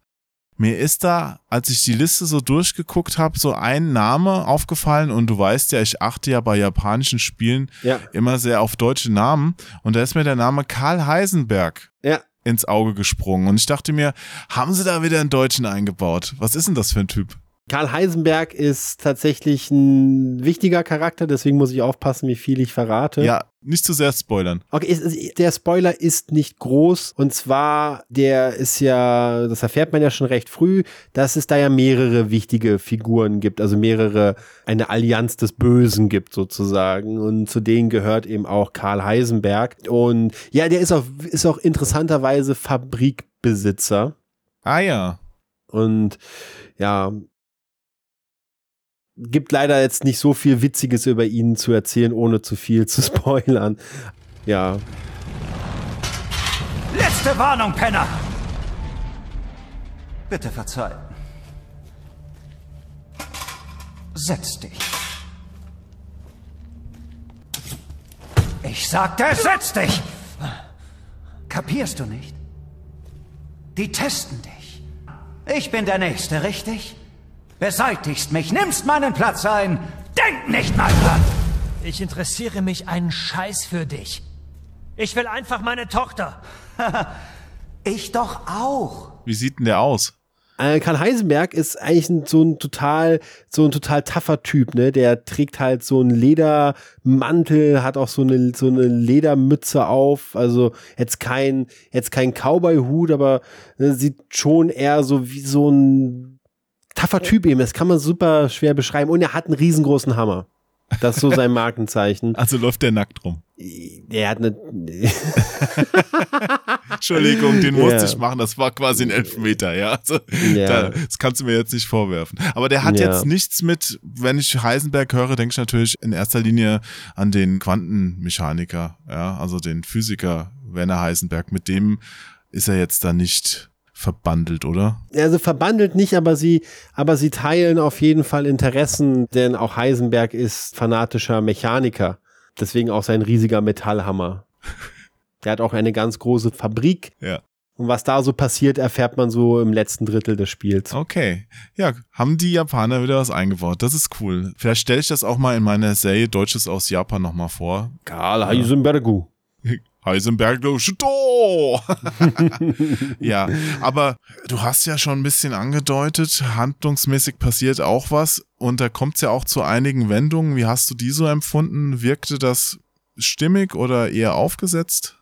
mir ist da, als ich die Liste so durchgeguckt habe, so ein Name aufgefallen und du weißt ja, ich achte ja bei japanischen Spielen ja. immer sehr auf deutsche Namen und da ist mir der Name Karl Heisenberg ja. ins Auge gesprungen und ich dachte mir, haben sie da wieder einen Deutschen eingebaut? Was ist denn das für ein Typ? Karl Heisenberg ist tatsächlich ein wichtiger Charakter, deswegen muss ich aufpassen, wie viel ich verrate. Ja, nicht zu sehr spoilern. Okay, der Spoiler ist nicht groß und zwar, der ist ja, das erfährt man ja schon recht früh, dass es da ja mehrere wichtige Figuren gibt, also mehrere, eine Allianz des Bösen gibt sozusagen und zu denen gehört eben auch Karl Heisenberg und ja, der ist auch, ist auch interessanterweise Fabrikbesitzer. Ah ja. Und ja, gibt leider jetzt nicht so viel Witziges über ihn zu erzählen, ohne zu viel zu <laughs> spoilern. Ja. Letzte Warnung, Penner! Bitte verzeihen. Setz dich. Ich sagte, setz dich! Kapierst du nicht? Die testen dich. Ich bin der Nächste, richtig? Beseitigst mich, nimmst meinen Platz ein. Denk nicht mal dran. Ich interessiere mich einen Scheiß für dich. Ich will einfach meine Tochter. <laughs> ich doch auch. Wie sieht denn der aus? Äh, Karl Heisenberg ist eigentlich ein, so ein total, so ein total tougher Typ, ne? Der trägt halt so einen Ledermantel, hat auch so eine, so eine Ledermütze auf. Also jetzt kein, jetzt kein Cowboy-Hut, aber ne, sieht schon eher so wie so ein taffer Typ eben, das kann man super schwer beschreiben. Und er hat einen riesengroßen Hammer. Das ist so sein <laughs> Markenzeichen. Also läuft der nackt rum. Er hat eine. <laughs> Entschuldigung, den musste ja. ich machen. Das war quasi ein Elfmeter, ja. Also, ja. Da, das kannst du mir jetzt nicht vorwerfen. Aber der hat ja. jetzt nichts mit, wenn ich Heisenberg höre, denke ich natürlich in erster Linie an den Quantenmechaniker, ja, also den Physiker Werner Heisenberg. Mit dem ist er jetzt da nicht verbandelt, oder? Also verbandelt nicht, aber sie, aber sie teilen auf jeden Fall Interessen, denn auch Heisenberg ist fanatischer Mechaniker. Deswegen auch sein riesiger Metallhammer. <laughs> Der hat auch eine ganz große Fabrik. Ja. Und was da so passiert, erfährt man so im letzten Drittel des Spiels. Okay. Ja, haben die Japaner wieder was eingebaut. Das ist cool. Vielleicht stelle ich das auch mal in meiner Serie Deutsches aus Japan nochmal vor. Karl Heisenbergu. Heisenberg, du Shito! <laughs> ja, aber du hast ja schon ein bisschen angedeutet, handlungsmäßig passiert auch was und da kommt es ja auch zu einigen Wendungen. Wie hast du die so empfunden? Wirkte das stimmig oder eher aufgesetzt?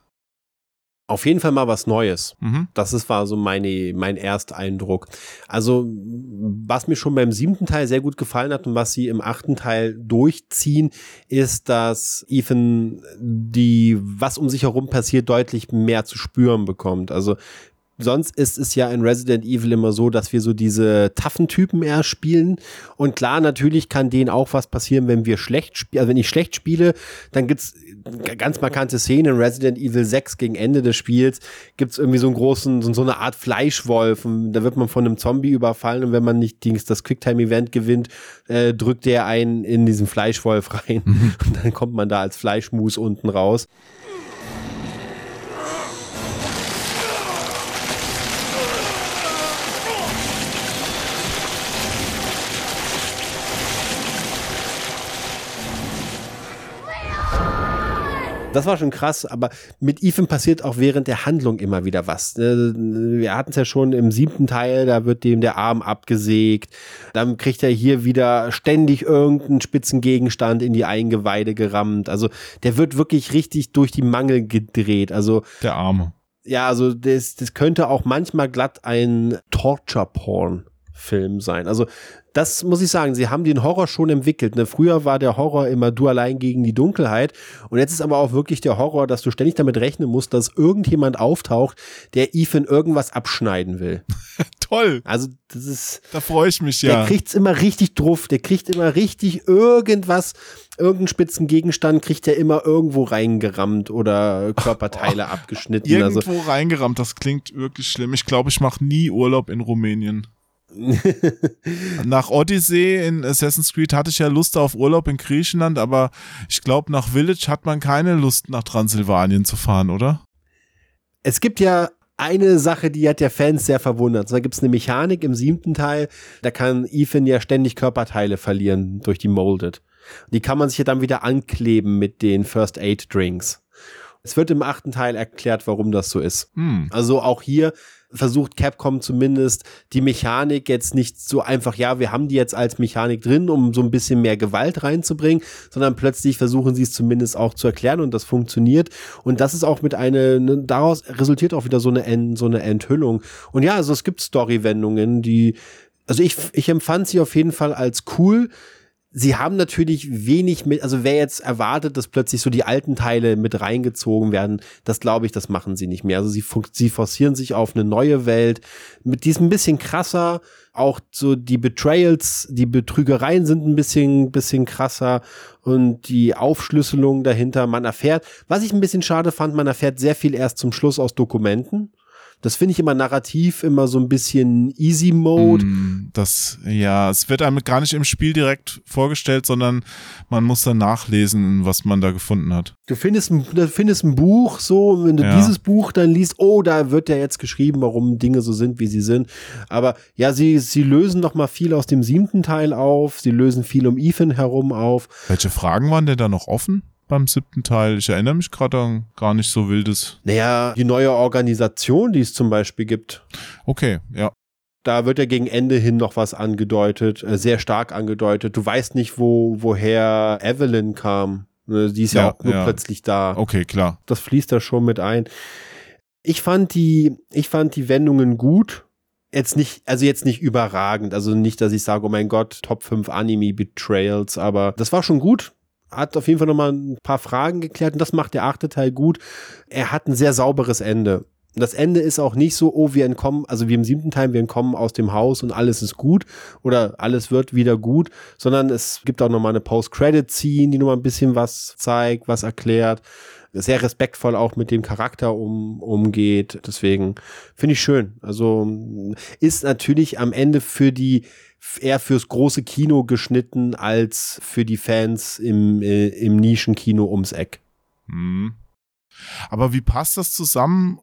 Auf jeden Fall mal was Neues. Mhm. Das ist, war so meine, mein Ersteindruck. Also, was mir schon beim siebten Teil sehr gut gefallen hat und was sie im achten Teil durchziehen, ist, dass Ethan die, was um sich herum passiert, deutlich mehr zu spüren bekommt. Also, sonst ist es ja in Resident Evil immer so, dass wir so diese taffen Typen eher spielen. Und klar, natürlich kann denen auch was passieren, wenn wir schlecht spielen. Also wenn ich schlecht spiele, dann gibt's ganz markante Szenen in Resident Evil 6 gegen Ende des Spiels. Gibt's irgendwie so einen großen, so, so eine Art Fleischwolf. Und da wird man von einem Zombie überfallen und wenn man nicht Dings, das Quicktime-Event gewinnt, äh, drückt der einen in diesen Fleischwolf rein. Und dann kommt man da als Fleischmus unten raus. Das war schon krass, aber mit Ethan passiert auch während der Handlung immer wieder was. Äh, Wir hatten es ja schon im siebten Teil, da wird dem der Arm abgesägt. Dann kriegt er hier wieder ständig irgendeinen spitzen Gegenstand in die Eingeweide gerammt. Also der wird wirklich richtig durch die Mangel gedreht. Also der Arme. Ja, also das, das könnte auch manchmal glatt ein Torture-Porn. Film sein. Also das muss ich sagen, sie haben den Horror schon entwickelt. Ne? Früher war der Horror immer du allein gegen die Dunkelheit und jetzt ist aber auch wirklich der Horror, dass du ständig damit rechnen musst, dass irgendjemand auftaucht, der Ethan irgendwas abschneiden will. <laughs> Toll. Also das ist. Da freue ich mich ja. Der kriegt's immer richtig drauf. Der kriegt immer richtig irgendwas, irgendeinen spitzen Gegenstand kriegt er immer irgendwo reingerammt oder Körperteile oh, <laughs> abgeschnitten. Irgendwo also, reingerammt. Das klingt wirklich schlimm. Ich glaube, ich mache nie Urlaub in Rumänien. <laughs> nach Odyssey in Assassin's Creed hatte ich ja Lust auf Urlaub in Griechenland, aber ich glaube, nach Village hat man keine Lust, nach Transsilvanien zu fahren, oder? Es gibt ja eine Sache, die hat der Fans sehr verwundert. Und zwar gibt es eine Mechanik im siebten Teil, da kann Ethan ja ständig Körperteile verlieren durch die Molded. Die kann man sich ja dann wieder ankleben mit den First Aid Drinks. Es wird im achten Teil erklärt, warum das so ist. Hm. Also auch hier versucht Capcom zumindest die Mechanik jetzt nicht so einfach, ja, wir haben die jetzt als Mechanik drin, um so ein bisschen mehr Gewalt reinzubringen, sondern plötzlich versuchen sie es zumindest auch zu erklären und das funktioniert. Und das ist auch mit einer, ne, daraus resultiert auch wieder so eine, so eine Enthüllung. Und ja, also es gibt Story-Wendungen, die, also ich, ich empfand sie auf jeden Fall als cool sie haben natürlich wenig mit, also wer jetzt erwartet, dass plötzlich so die alten Teile mit reingezogen werden, das glaube ich, das machen sie nicht mehr. Also sie, sie forcieren sich auf eine neue Welt, mit diesem bisschen krasser, auch so die Betrayals, die Betrügereien sind ein bisschen, bisschen krasser und die Aufschlüsselung dahinter, man erfährt, was ich ein bisschen schade fand, man erfährt sehr viel erst zum Schluss aus Dokumenten. Das finde ich immer narrativ immer so ein bisschen Easy Mode. Das, ja, es wird einem gar nicht im Spiel direkt vorgestellt, sondern man muss dann nachlesen, was man da gefunden hat. Du findest, ein, du findest ein Buch so, wenn du Ja. dieses Buch dann liest, oh, da wird ja jetzt geschrieben, warum Dinge so sind, wie sie sind. Aber ja, sie, sie lösen noch mal viel aus dem siebten Teil auf. Sie lösen viel um Ethan herum auf. Welche Fragen waren denn da noch offen beim siebten Teil? Ich erinnere mich gerade an gar nicht so wildes. Naja, die neue Organisation, die es zum Beispiel gibt. Okay, ja. Da wird ja gegen Ende hin noch was angedeutet, äh, sehr stark angedeutet. Du weißt nicht, wo, woher Evelyn kam. Äh, Die ist ja, Ja, auch nur ja. plötzlich da. Okay, klar. Das fließt da schon mit ein. Ich fand die, ich fand die Wendungen gut. Jetzt nicht, also jetzt nicht überragend. Also nicht, dass ich sage, oh mein Gott, Top 5 Anime Betrayals, aber das war schon gut. Hat auf jeden Fall nochmal ein paar Fragen geklärt und das macht der achte Teil gut. Er hat ein sehr sauberes Ende. Das Ende ist auch nicht so, oh, wir entkommen, also wie im siebten Teil, wir entkommen aus dem Haus und alles ist gut oder alles wird wieder gut, sondern es gibt auch nochmal eine Post-Credit-Scene, die nochmal ein bisschen was zeigt, was erklärt. Sehr respektvoll auch mit dem Charakter um, umgeht. Deswegen finde ich schön. Also ist natürlich am Ende für die eher fürs große Kino geschnitten als für die Fans im, äh, im Nischenkino ums Eck. Hm. Aber wie passt das zusammen?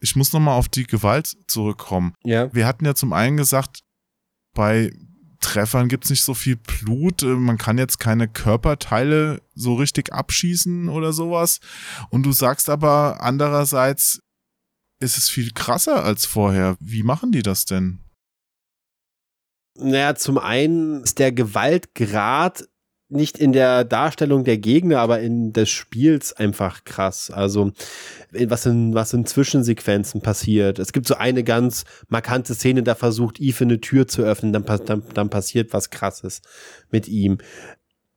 Ich muss nochmal auf die Gewalt zurückkommen. Ja. Wir hatten ja zum einen gesagt, bei Treffern gibt es nicht so viel Blut, äh, man kann jetzt keine Körperteile so richtig abschießen oder sowas. Und du sagst aber andererseits, ist es viel krasser als vorher. Wie machen die das denn? Naja, zum einen ist der Gewaltgrad nicht in der Darstellung der Gegner, aber in des Spiels einfach krass. Also was in was in Zwischensequenzen passiert. Es gibt so eine ganz markante Szene, da versucht Eve eine Tür zu öffnen, dann, dann, dann passiert was Krasses mit ihm.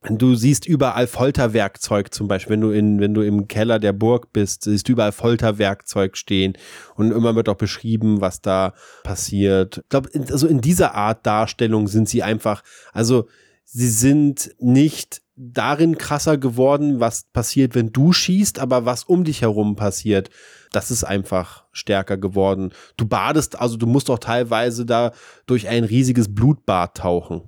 Du siehst überall Folterwerkzeug zum Beispiel, wenn du in, wenn du im Keller der Burg bist, siehst du überall Folterwerkzeug stehen und immer wird auch beschrieben, was da passiert. Ich glaube, also in dieser Art Darstellung sind sie einfach, also sie sind nicht darin krasser geworden, was passiert, wenn du schießt, aber was um dich herum passiert, das ist einfach stärker geworden. Du badest, also du musst auch teilweise da durch ein riesiges Blutbad tauchen.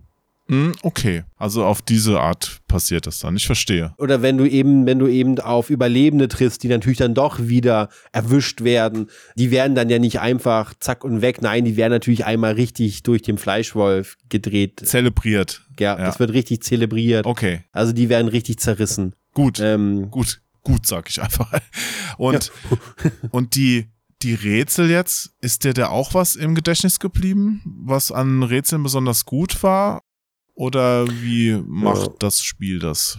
Hm, okay, also auf diese Art passiert das dann. Ich verstehe. Oder wenn du eben, wenn du eben auf Überlebende triffst, die natürlich dann doch wieder erwischt werden, die werden dann ja nicht einfach zack und weg. Nein, die werden natürlich einmal richtig durch den Fleischwolf gedreht. Zelebriert. Ja, ja. das wird richtig zelebriert. Okay. Also die werden richtig zerrissen. Gut. Ähm, gut. Gut, sag ich einfach. <laughs> Und, ja. <laughs> und die, die Rätsel jetzt, ist dir da auch was im Gedächtnis geblieben, was an Rätseln besonders gut war? Oder wie macht ja. das Spiel das?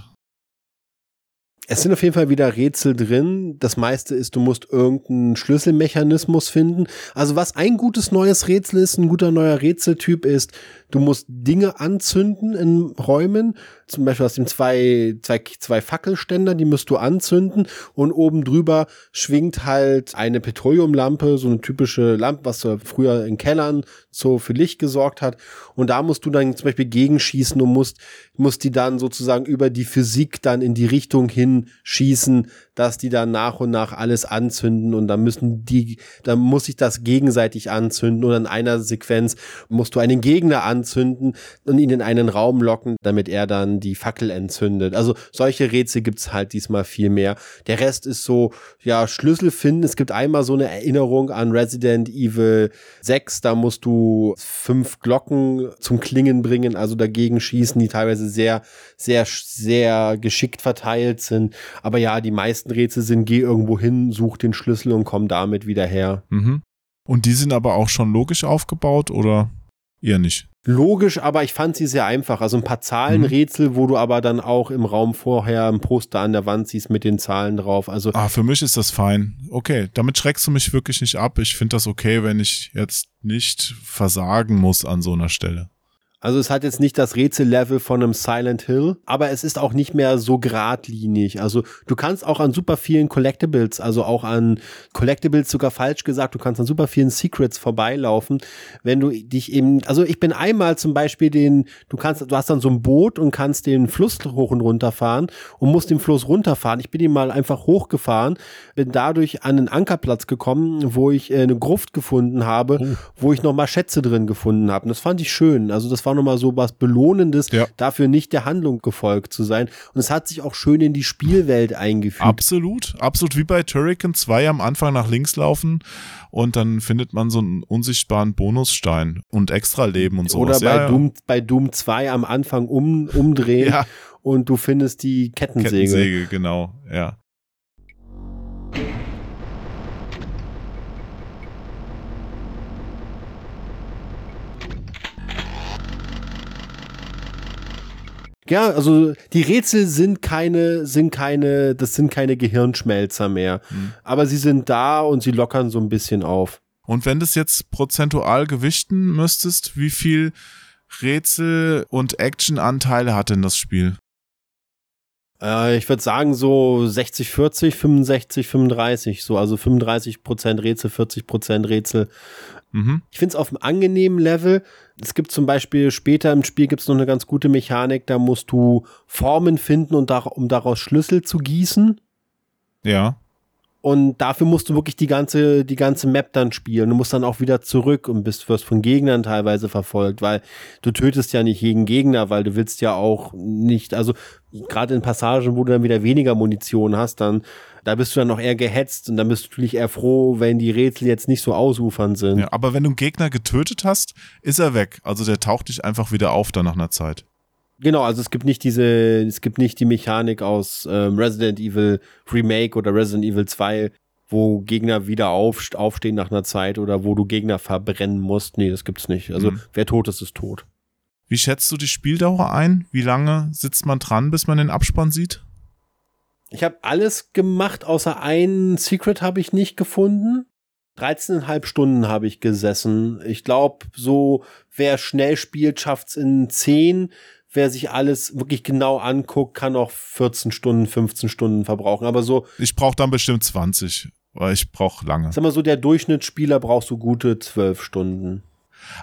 Es sind auf jeden Fall wieder Rätsel drin. Das meiste ist, du musst irgendeinen Schlüsselmechanismus finden. Also was ein gutes neues Rätsel ist, ein guter neuer Rätseltyp ist, du musst Dinge anzünden in Räumen. Zum Beispiel aus dem zwei, zwei, zwei Fackelständer, die musst du anzünden und oben drüber schwingt halt eine Petroleumlampe, so eine typische Lampe, was früher in Kellern so für Licht gesorgt hat. Und da musst du dann zum Beispiel gegenschießen und musst, musst die dann sozusagen über die Physik dann in die Richtung hin schießen, dass die dann nach und nach alles anzünden und dann müssen die, dann muss sich das gegenseitig anzünden und in einer Sequenz musst du einen Gegner anzünden und ihn in einen Raum locken, damit er dann die Fackel entzündet. Also solche Rätsel gibt's halt diesmal viel mehr. Der Rest ist so, ja, Schlüssel finden. Es gibt einmal so eine Erinnerung an Resident Evil 6, da musst du fünf Glocken zum Klingen bringen, also dagegen schießen, die teilweise sehr, sehr, sehr geschickt verteilt sind. Aber ja, die meisten Rätsel sind, geh irgendwo hin, such den Schlüssel und komm damit wieder her. Mhm. Und die sind aber auch schon logisch aufgebaut oder eher nicht? Logisch, aber ich fand sie sehr einfach. Also ein paar Zahlenrätsel, mhm. wo du aber dann auch im Raum vorher ein Poster an der Wand siehst mit den Zahlen drauf. Also ah, für mich ist das fein. Okay, damit schreckst du mich wirklich nicht ab. Ich finde das okay, wenn ich jetzt nicht versagen muss an so einer Stelle. Also es hat jetzt nicht das Rätsellevel von einem Silent Hill, aber es ist auch nicht mehr so geradlinig. Also du kannst auch an super vielen Collectibles, also auch an Collectibles sogar falsch gesagt, du kannst an super vielen Secrets vorbeilaufen, wenn du dich eben, also ich bin einmal zum Beispiel den, du kannst, du hast dann so ein Boot und kannst den Fluss hoch und runter fahren und musst den Fluss runterfahren. Ich bin ihn mal einfach hochgefahren, bin dadurch an einen Ankerplatz gekommen, wo ich äh, eine Gruft gefunden habe, oh. wo ich nochmal Schätze drin gefunden habe. Und das fand ich schön. Also das war nochmal so was Belohnendes, ja. dafür nicht der Handlung gefolgt zu sein. Und es hat sich auch schön in die Spielwelt eingefügt. Absolut, absolut wie bei Turrican 2 am Anfang nach links laufen und dann findet man so einen unsichtbaren Bonusstein und Extra-Leben und sowas. Oder bei, ja, Doom, bei Doom 2 am Anfang um, umdrehen und du findest die Kettensäge. Kettensäge, genau, ja. Ja, also die Rätsel sind keine, sind keine, das sind keine Gehirnschmelzer mehr. Mhm. Aber sie sind da und sie lockern so ein bisschen auf. Und wenn du es jetzt prozentual gewichten müsstest, wie viel Rätsel und Actionanteile hat denn das Spiel? Äh, ich würde sagen so 60, 40, 65, 35, so, also 35 Prozent Rätsel, 40 Prozent Rätsel. Mhm. Ich finde es auf einem angenehmen Level. Es gibt zum Beispiel später im Spiel gibt es noch eine ganz gute Mechanik, da musst du Formen finden, und dar um daraus Schlüssel zu gießen. Ja. Und dafür musst du wirklich die ganze, die ganze Map dann spielen. Du musst dann auch wieder zurück und bist, wirst von Gegnern teilweise verfolgt, weil du tötest ja nicht jeden Gegner, weil du willst ja auch nicht, also gerade in Passagen, wo du dann wieder weniger Munition hast, dann, da bist du dann noch eher gehetzt und dann bist du natürlich eher froh, wenn die Rätsel jetzt nicht so ausufern sind. ja. Aber wenn du einen Gegner getötet hast, ist er weg. Also der taucht dich einfach wieder auf dann nach einer Zeit. Genau, also es gibt nicht diese, es gibt nicht die Mechanik aus ähm, Resident Evil Remake oder Resident Evil 2, wo Gegner wieder auf, aufstehen nach einer Zeit oder wo du Gegner verbrennen musst. Nee, das gibt's nicht. Also Mhm. wer tot ist, ist tot. Wie schätzt du die Spieldauer ein? Wie lange sitzt man dran, bis man den Abspann sieht? Ich habe alles gemacht, außer ein Secret habe ich nicht gefunden. 13,5 Stunden habe ich gesessen. Ich glaube, so wer schnell spielt, schafft's in 10. Wer sich alles wirklich genau anguckt, kann auch 14 Stunden, 15 Stunden verbrauchen. Aber so, Ich brauche dann bestimmt 20, weil ich brauche lange. sag mal so, der Durchschnittsspieler braucht so gute 12 Stunden.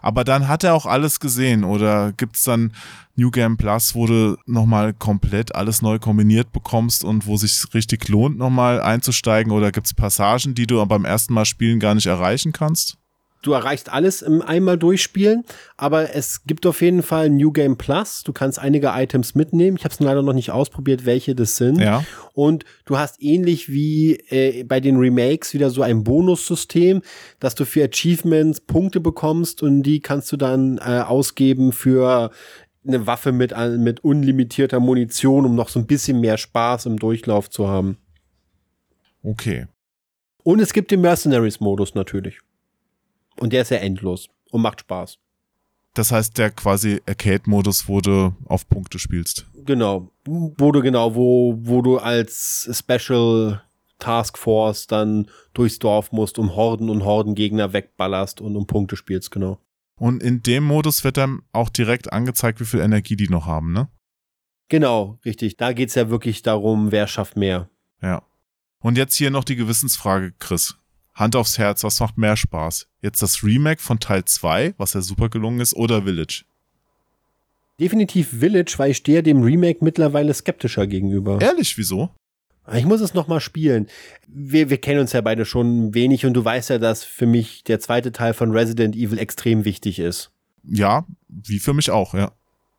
Aber dann hat er auch alles gesehen oder gibt's dann New Game Plus, wo du nochmal komplett alles neu kombiniert bekommst und wo sich richtig lohnt, nochmal einzusteigen oder gibt's Passagen, die du beim ersten Mal spielen gar nicht erreichen kannst? Du erreichst alles im einmal durchspielen, aber es gibt auf jeden Fall New Game Plus. Du kannst einige Items mitnehmen. Ich habe es leider noch nicht ausprobiert, welche das sind. Ja. Und du hast ähnlich wie äh, bei den Remakes wieder so ein Bonussystem, dass du für Achievements Punkte bekommst und die kannst du dann äh, ausgeben für eine Waffe mit, äh, mit unlimitierter Munition, um noch so ein bisschen mehr Spaß im Durchlauf zu haben. Okay. Und es gibt den Mercenaries-Modus natürlich. Und der ist ja endlos und macht Spaß. Das heißt, der quasi Arcade-Modus, wo du auf Punkte spielst. Genau. Wo du genau, wo, wo du als Special Task Force dann durchs Dorf musst und Horden und Horden Gegner wegballerst und um Punkte spielst, genau. Und in dem Modus wird dann auch direkt angezeigt, wie viel Energie die noch haben, ne? Genau, richtig. Da geht's ja wirklich darum, wer schafft mehr. Ja. Und jetzt hier noch die Gewissensfrage, Chris. Hand aufs Herz, was macht mehr Spaß? Jetzt das Remake von Teil 2, was ja super gelungen ist, oder Village? Definitiv Village, weil ich stehe dem Remake mittlerweile skeptischer gegenüber. Ehrlich, wieso? Ich muss es noch mal spielen. Wir, wir kennen uns ja beide schon wenig und du weißt ja, dass für mich der zweite Teil von Resident Evil extrem wichtig ist. Ja, wie für mich auch, ja.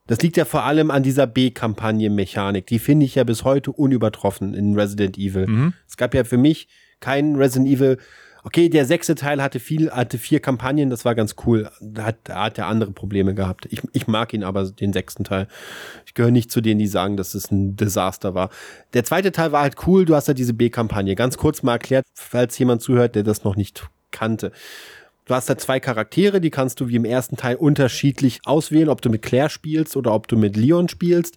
Das liegt ja vor allem an dieser B-Kampagne-Mechanik. Die finde ich ja bis heute unübertroffen in Resident Evil. Mhm. Es gab ja für mich keinen Resident Evil. Okay, der sechste Teil hatte viel, hatte vier Kampagnen, das war ganz cool. Da hat, da hat er andere Probleme gehabt. Ich, ich mag ihn aber, den sechsten Teil. Ich gehöre nicht zu denen, die sagen, dass es ein Desaster war. Der zweite Teil war halt cool, du hast ja diese B-Kampagne. Ganz kurz mal erklärt, falls jemand zuhört, der das noch nicht kannte. Du hast da zwei Charaktere, die kannst du wie im ersten Teil unterschiedlich auswählen, ob du mit Claire spielst oder ob du mit Leon spielst.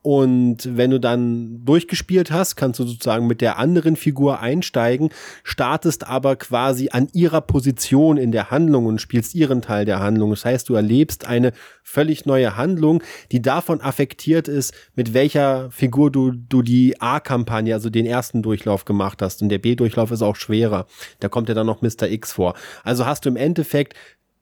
Und wenn du dann durchgespielt hast, kannst du sozusagen mit der anderen Figur einsteigen, startest aber quasi an ihrer Position in der Handlung und spielst ihren Teil der Handlung. Das heißt, du erlebst eine völlig neue Handlung, die davon affektiert ist, mit welcher Figur du, du die A-Kampagne, also den ersten Durchlauf gemacht hast. Und der B-Durchlauf ist auch schwerer. Da kommt ja dann noch Mr. X vor. Also hast du im Endeffekt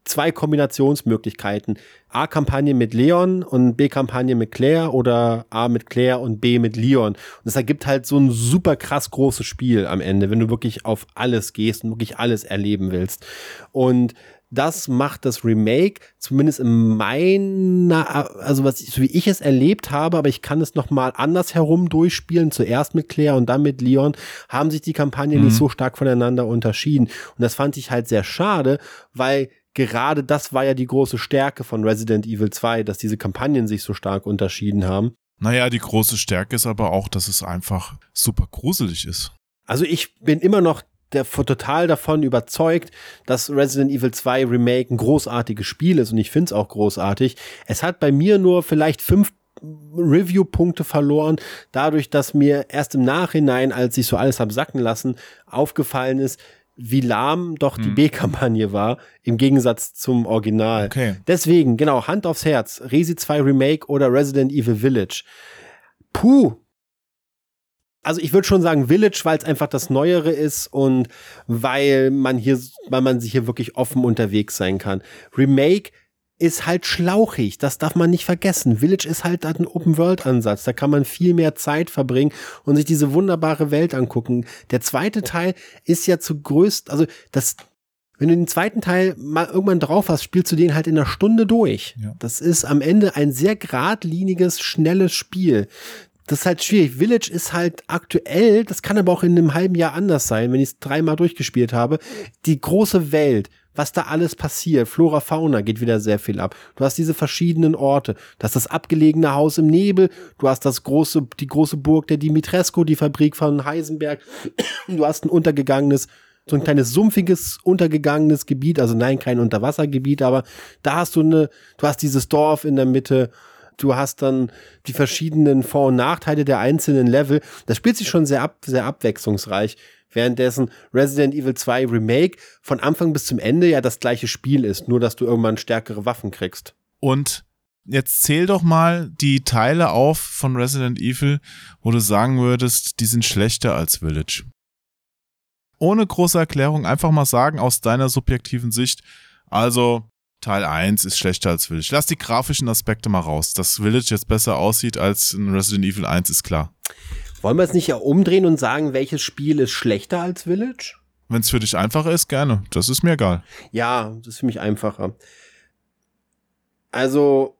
zwei Kombinationsmöglichkeiten. A-Kampagne mit Leon und B-Kampagne mit Claire oder A mit Claire und B mit Leon. Und das ergibt halt so ein super krass großes Spiel am Ende, wenn du wirklich auf alles gehst und wirklich alles erleben willst. Und das macht das Remake, zumindest in meiner, also was, so wie ich es erlebt habe, aber ich kann es noch mal anders herum durchspielen, zuerst mit Claire und dann mit Leon, haben sich die Kampagnen Mhm. nicht so stark voneinander unterschieden. Und das fand ich halt sehr schade, weil gerade das war ja die große Stärke von Resident Evil 2, dass diese Kampagnen sich so stark unterschieden haben. Naja, die große Stärke ist aber auch, dass es einfach super gruselig ist. Also ich bin immer noch der, total davon überzeugt, dass Resident Evil 2 Remake ein großartiges Spiel ist und ich finde es auch großartig. Es hat bei mir nur vielleicht fünf Review-Punkte verloren, dadurch, dass mir erst im Nachhinein, als ich so alles hab sacken lassen, aufgefallen ist, wie lahm doch die B-Kampagne war, im Gegensatz zum Original. Okay. Deswegen, genau, Hand aufs Herz, Resi 2 Remake oder Resident Evil Village. Puh, also ich würde schon sagen Village, weil es einfach das Neuere ist und weil man hier, weil man sich hier wirklich offen unterwegs sein kann. Remake ist halt schlauchig, das darf man nicht vergessen. Village ist halt ein Open-World-Ansatz, da kann man viel mehr Zeit verbringen und sich diese wunderbare Welt angucken. Der zweite Teil ist ja zu größt, also das, wenn du den zweiten Teil mal irgendwann drauf hast, spielst du den halt in einer Stunde durch. Ja. Das ist am Ende ein sehr geradliniges, schnelles Spiel. Das ist halt schwierig. Village ist halt aktuell, das kann aber auch in einem halben Jahr anders sein, wenn ich es dreimal durchgespielt habe. Die große Welt, was da alles passiert. Flora, Fauna geht wieder sehr viel ab. Du hast diese verschiedenen Orte. Du hast das abgelegene Haus im Nebel. Du hast das große, die große Burg der Dimitrescu, die Fabrik von Heisenberg. <clears throat> Du hast ein untergegangenes, so ein kleines sumpfiges, untergegangenes Gebiet. Also nein, kein Unterwassergebiet, aber da hast du eine, du hast dieses Dorf in der Mitte. Du hast dann die verschiedenen Vor- und Nachteile der einzelnen Level. Das spielt sich schon sehr ab, sehr abwechslungsreich. Währenddessen Resident Evil 2 Remake von Anfang bis zum Ende ja das gleiche Spiel ist, nur dass du irgendwann stärkere Waffen kriegst. Und jetzt zähl doch mal die Teile auf von Resident Evil, wo du sagen würdest, die sind schlechter als Village. Ohne große Erklärung einfach mal sagen aus deiner subjektiven Sicht. Also Teil 1 ist schlechter als Village. Lass die grafischen Aspekte mal raus. Dass Village jetzt besser aussieht als in Resident Evil 1 ist klar. Wollen wir es nicht ja umdrehen und sagen, welches Spiel ist schlechter als Village? Wenn es für dich einfacher ist, gerne. Das ist mir egal. Ja, das ist für mich einfacher. Also,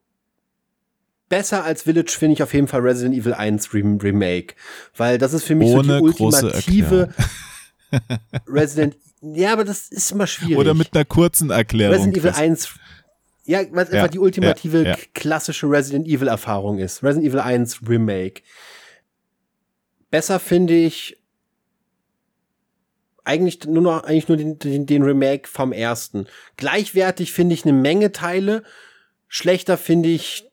besser als Village finde ich auf jeden Fall Resident Evil 1 Rem Remake. Weil das ist für mich Ohne so die ultimative <laughs> <laughs> Resident Ja, aber das ist immer schwierig. Oder mit einer kurzen Erklärung. Resident Evil Chris. 1 ja, was Ja, einfach die ultimative ja, ja. klassische Resident Evil Erfahrung ist. Resident Evil 1 Remake. Besser finde ich eigentlich nur noch, eigentlich nur den, den, den Remake vom ersten. Gleichwertig finde ich eine Menge Teile. Schlechter finde ich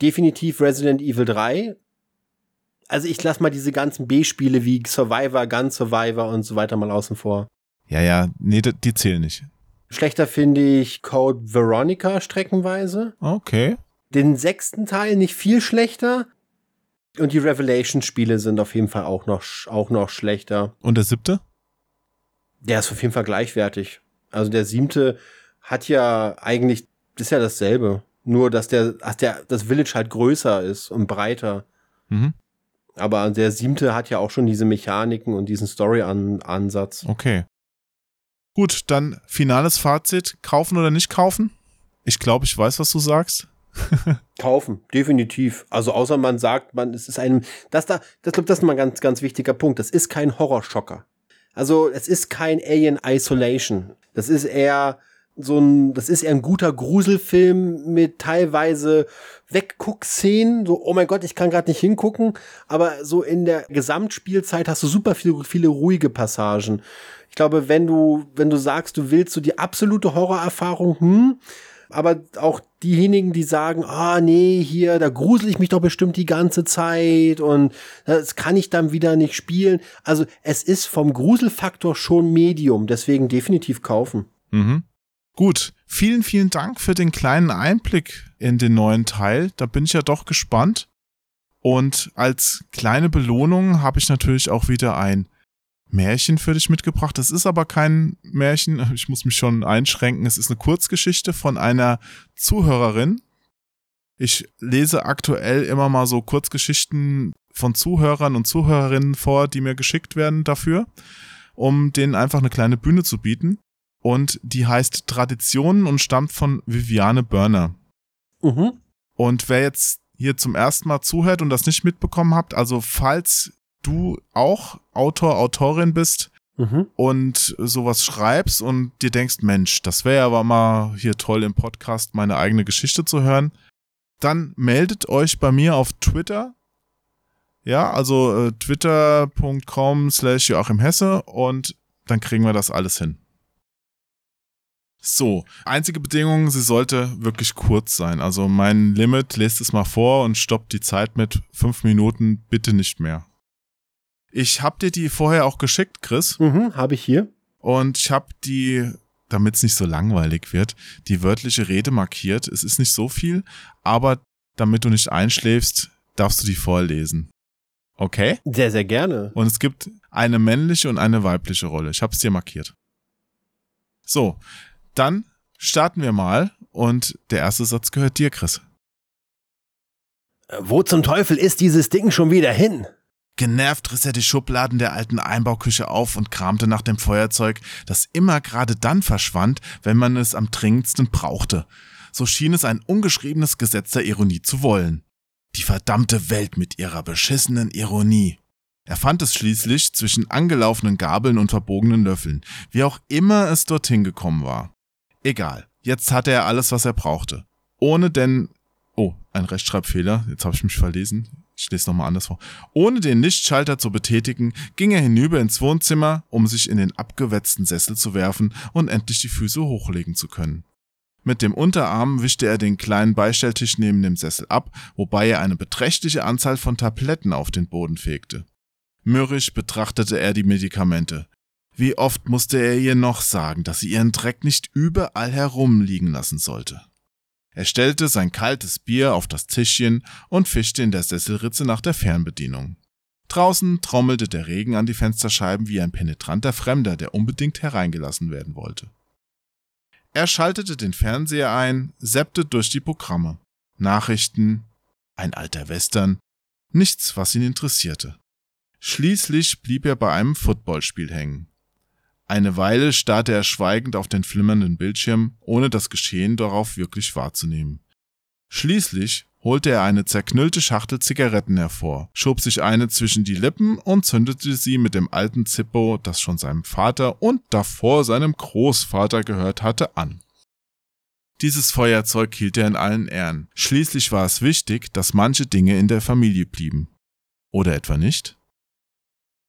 definitiv Resident Evil 3. Also ich lasse mal diese ganzen B-Spiele wie Survivor, Gun Survivor und so weiter mal außen vor. Ja, ja, nee, die, die zählen nicht. Schlechter finde ich Code Veronica streckenweise. Okay. Den sechsten Teil nicht viel schlechter. Und die Revelation-Spiele sind auf jeden Fall auch noch, auch noch schlechter. Und der siebte? Der ist auf jeden Fall gleichwertig. Also der siebte hat ja eigentlich, ist ja dasselbe. Nur, dass der, dass der, das Village halt größer ist und breiter. Mhm. Aber der siebte hat ja auch schon diese Mechaniken und diesen Story-Ansatz. Okay. Gut, dann finales Fazit. Kaufen oder nicht kaufen? Ich glaube, ich weiß, was du sagst. <laughs> Kaufen, definitiv. Also außer man sagt, man, es ist ein, das da, das glaube das ist mal ein ganz, ganz wichtiger Punkt. Das ist kein Horrorschocker. Also es ist kein Alien Isolation. Das ist eher so ein, das ist eher ein guter Gruselfilm mit teilweise Wegguckszenen. So, oh mein Gott, ich kann gerade nicht hingucken. Aber so in der Gesamtspielzeit hast du super viele, viele ruhige Passagen. Ich glaube, wenn du, wenn du sagst, du willst so die absolute Horrorerfahrung, hm, aber auch diejenigen, die sagen, ah nee, hier, da grusel ich mich doch bestimmt die ganze Zeit und das kann ich dann wieder nicht spielen. Also es ist vom Gruselfaktor schon Medium, deswegen definitiv kaufen. Mhm. Gut, vielen, vielen Dank für den kleinen Einblick in den neuen Teil. Da bin ich ja doch gespannt. Und als kleine Belohnung habe ich natürlich auch wieder ein Märchen für dich mitgebracht. Das ist aber kein Märchen, ich muss mich schon einschränken. Es ist eine Kurzgeschichte von einer Zuhörerin. Ich lese aktuell immer mal so Kurzgeschichten von Zuhörern und Zuhörerinnen vor, die mir geschickt werden dafür, um denen einfach eine kleine Bühne zu bieten. Und die heißt Traditionen und stammt von Viviane Börner. Mhm. Und wer jetzt hier zum ersten Mal zuhört und das nicht mitbekommen habt, also falls du auch Autor, Autorin bist Mhm. und sowas schreibst und dir denkst, Mensch, das wäre aber mal hier toll im Podcast meine eigene Geschichte zu hören, dann meldet euch bei mir auf Twitter. Ja, also äh, twitter.com slash Joachim Hesse und dann kriegen wir das alles hin. So, einzige Bedingung, sie sollte wirklich kurz sein. Also mein Limit, lest es mal vor und stoppt die Zeit mit fünf Minuten, bitte nicht mehr. Ich hab dir die vorher auch geschickt, Chris. Mhm, habe ich hier. Und ich hab die, damit es nicht so langweilig wird, die wörtliche Rede markiert. Es ist nicht so viel, aber damit du nicht einschläfst, darfst du die vorlesen. Okay? Sehr, sehr gerne. Und es gibt eine männliche und eine weibliche Rolle. Ich habe es dir markiert. So, dann starten wir mal und der erste Satz gehört dir, Chris. Wo zum Teufel ist dieses Ding schon wieder hin? Genervt riss er die Schubladen der alten Einbauküche auf und kramte nach dem Feuerzeug, das immer gerade dann verschwand, wenn man es am dringendsten brauchte. So schien es ein ungeschriebenes Gesetz der Ironie zu wollen. Die verdammte Welt mit ihrer beschissenen Ironie. Er fand es schließlich zwischen angelaufenen Gabeln und verbogenen Löffeln, wie auch immer es dorthin gekommen war. Egal, jetzt hatte er alles, was er brauchte. Ohne denn. Oh, ein Rechtschreibfehler, jetzt habe ich mich verlesen. Ich lese nochmal anders vor. Ohne den Lichtschalter zu betätigen, ging er hinüber ins Wohnzimmer, um sich in den abgewetzten Sessel zu werfen und endlich die Füße hochlegen zu können. Mit dem Unterarm wischte er den kleinen Beistelltisch neben dem Sessel ab, wobei er eine beträchtliche Anzahl von Tabletten auf den Boden fegte. Mürrisch betrachtete er die Medikamente. Wie oft musste er ihr noch sagen, dass sie ihren Dreck nicht überall herumliegen lassen sollte. Er stellte sein kaltes Bier auf das Tischchen und fischte in der Sesselritze nach der Fernbedienung. Draußen trommelte der Regen an die Fensterscheiben wie ein penetranter Fremder, der unbedingt hereingelassen werden wollte. Er schaltete den Fernseher ein, seppte durch die Programme. Nachrichten, ein alter Western, nichts, was ihn interessierte. Schließlich blieb er bei einem Footballspiel hängen. Eine Weile starrte er schweigend auf den flimmernden Bildschirm, ohne das Geschehen darauf wirklich wahrzunehmen. Schließlich holte er eine zerknüllte Schachtel Zigaretten hervor, schob sich eine zwischen die Lippen und zündete sie mit dem alten Zippo, das schon seinem Vater und davor seinem Großvater gehört hatte, an. Dieses Feuerzeug hielt er in allen Ehren. Schließlich war es wichtig, dass manche Dinge in der Familie blieben. Oder etwa nicht?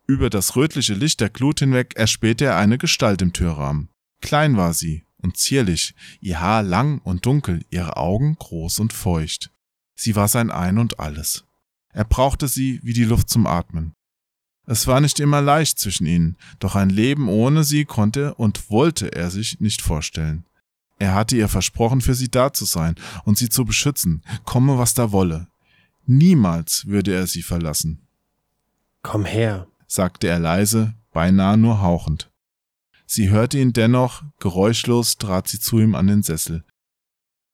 Über das rötliche Licht der Glut hinweg erspähte er eine Gestalt im Türrahmen. Klein war sie und zierlich, ihr Haar lang und dunkel, ihre Augen groß und feucht. Sie war sein Ein und alles. Er brauchte sie wie die Luft zum Atmen. Es war nicht immer leicht zwischen ihnen, doch ein Leben ohne sie konnte und wollte er sich nicht vorstellen. Er hatte ihr versprochen, für sie da zu sein und sie zu beschützen, komme was da wolle. Niemals würde er sie verlassen. Komm her, sagte er leise, beinahe nur hauchend. Sie hörte ihn dennoch, geräuschlos trat sie zu ihm an den Sessel.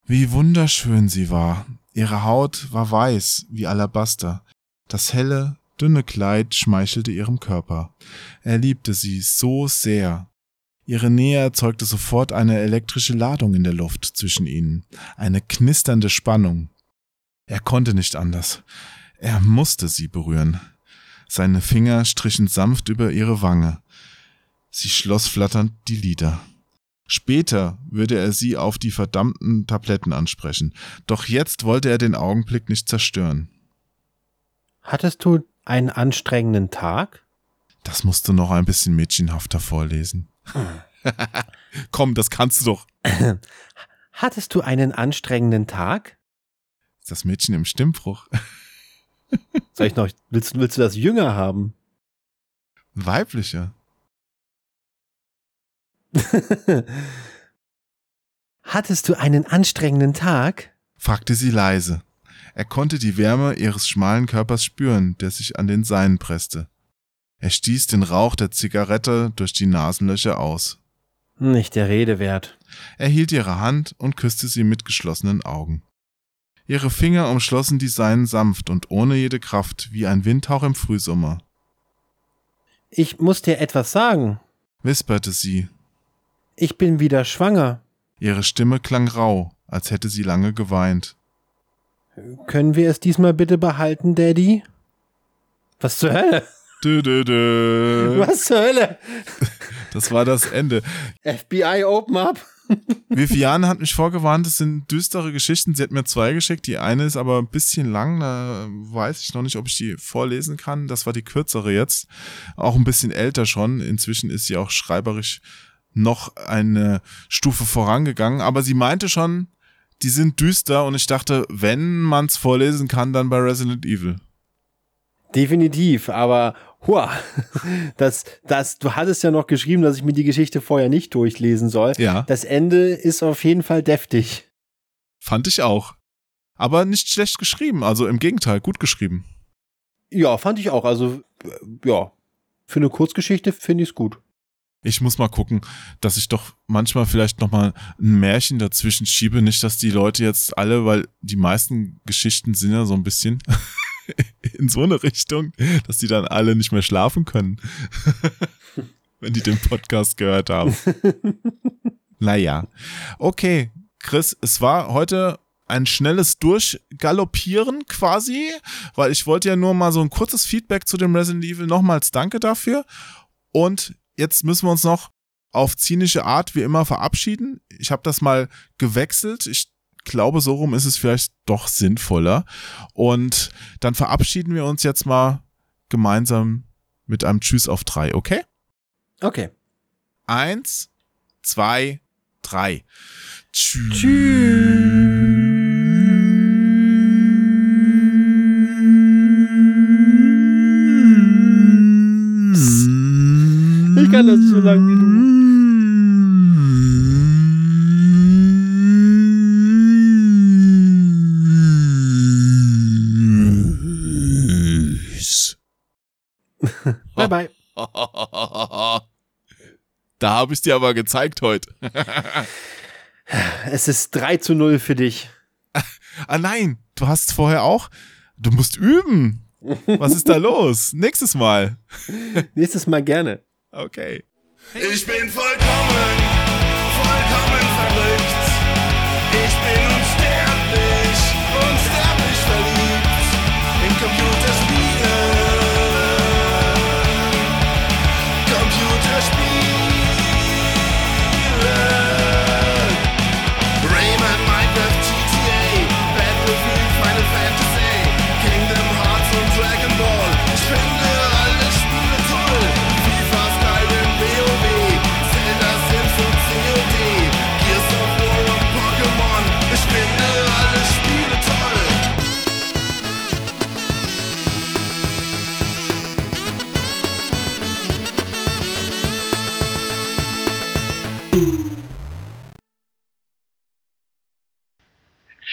Wie wunderschön sie war. Ihre Haut war weiß wie Alabaster. Das helle, dünne Kleid schmeichelte ihrem Körper. Er liebte sie so sehr. Ihre Nähe erzeugte sofort eine elektrische Ladung in der Luft zwischen ihnen, eine knisternde Spannung. Er konnte nicht anders. Er musste sie berühren. Seine Finger strichen sanft über ihre Wange. Sie schloss flatternd die Lider. Später würde er sie auf die verdammten Tabletten ansprechen, doch jetzt wollte er den Augenblick nicht zerstören. Hattest du einen anstrengenden Tag? Das musst du noch ein bisschen mädchenhafter vorlesen. <laughs> Komm, das kannst du doch. Hattest du einen anstrengenden Tag? Ist das Mädchen im Stimmbruch? Soll ich noch, willst, willst du das jünger haben? Weiblicher. <laughs> Hattest du einen anstrengenden Tag? fragte sie leise. Er konnte die Wärme ihres schmalen Körpers spüren, der sich an den seinen presste. Er stieß den Rauch der Zigarette durch die Nasenlöcher aus. Nicht der Rede wert. Er hielt ihre Hand und küsste sie mit geschlossenen Augen. Ihre Finger umschlossen die seinen sanft und ohne jede Kraft, wie ein Windhauch im Frühsommer. Ich muss dir etwas sagen, wisperte sie. Ich bin wieder schwanger. Ihre Stimme klang rau, als hätte sie lange geweint. Können wir es diesmal bitte behalten, Daddy? Was zur Hölle? Dö, dö, dö. Was zur Hölle? Das war das Ende. FBI, open up. Viviane hat mich vorgewarnt, es sind düstere Geschichten. Sie hat mir zwei geschickt. Die eine ist aber ein bisschen lang. Da weiß ich noch nicht, ob ich die vorlesen kann. Das war die kürzere jetzt. Auch ein bisschen älter schon. Inzwischen ist sie auch schreiberisch noch eine Stufe vorangegangen. Aber sie meinte schon, die sind düster. Und ich dachte, wenn man es vorlesen kann, dann bei Resident Evil. Definitiv, aber hua, das, das, du hattest ja noch geschrieben, dass ich mir die Geschichte vorher nicht durchlesen soll. Ja. Das Ende ist auf jeden Fall deftig. Fand ich auch. Aber nicht schlecht geschrieben, also im Gegenteil, gut geschrieben. Ja, fand ich auch. Also, äh, ja, für eine Kurzgeschichte finde ich es gut. Ich muss mal gucken, dass ich doch manchmal vielleicht noch mal ein Märchen dazwischen schiebe. Nicht, dass die Leute jetzt alle, weil die meisten Geschichten sind ja so ein bisschen <laughs> <laughs> in so eine Richtung, dass die dann alle nicht mehr schlafen können, <laughs> wenn die den Podcast gehört haben. <laughs> naja. Okay, Chris, es war heute ein schnelles Durchgaloppieren quasi, weil ich wollte ja nur mal so ein kurzes Feedback zu dem Resident Evil. Nochmals danke dafür. Und jetzt müssen wir uns noch auf zynische Art wie immer verabschieden. Ich habe das mal gewechselt. Ich glaube, so rum ist es vielleicht doch sinnvoller. Und dann verabschieden wir uns jetzt mal gemeinsam mit einem Tschüss auf drei, okay? Okay. Eins, zwei, drei. Tschüss. Ich kann das so lang wie du. Da habe ich dir aber gezeigt heute. es ist 3 zu 0 für dich. Ah nein, du hast vorher auch. Du musst üben. Was ist da los? Nächstes Mal. Nächstes Mal gerne. Okay. Ich bin vollkommen,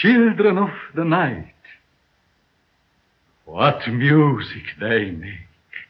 Children of the night. What music they make.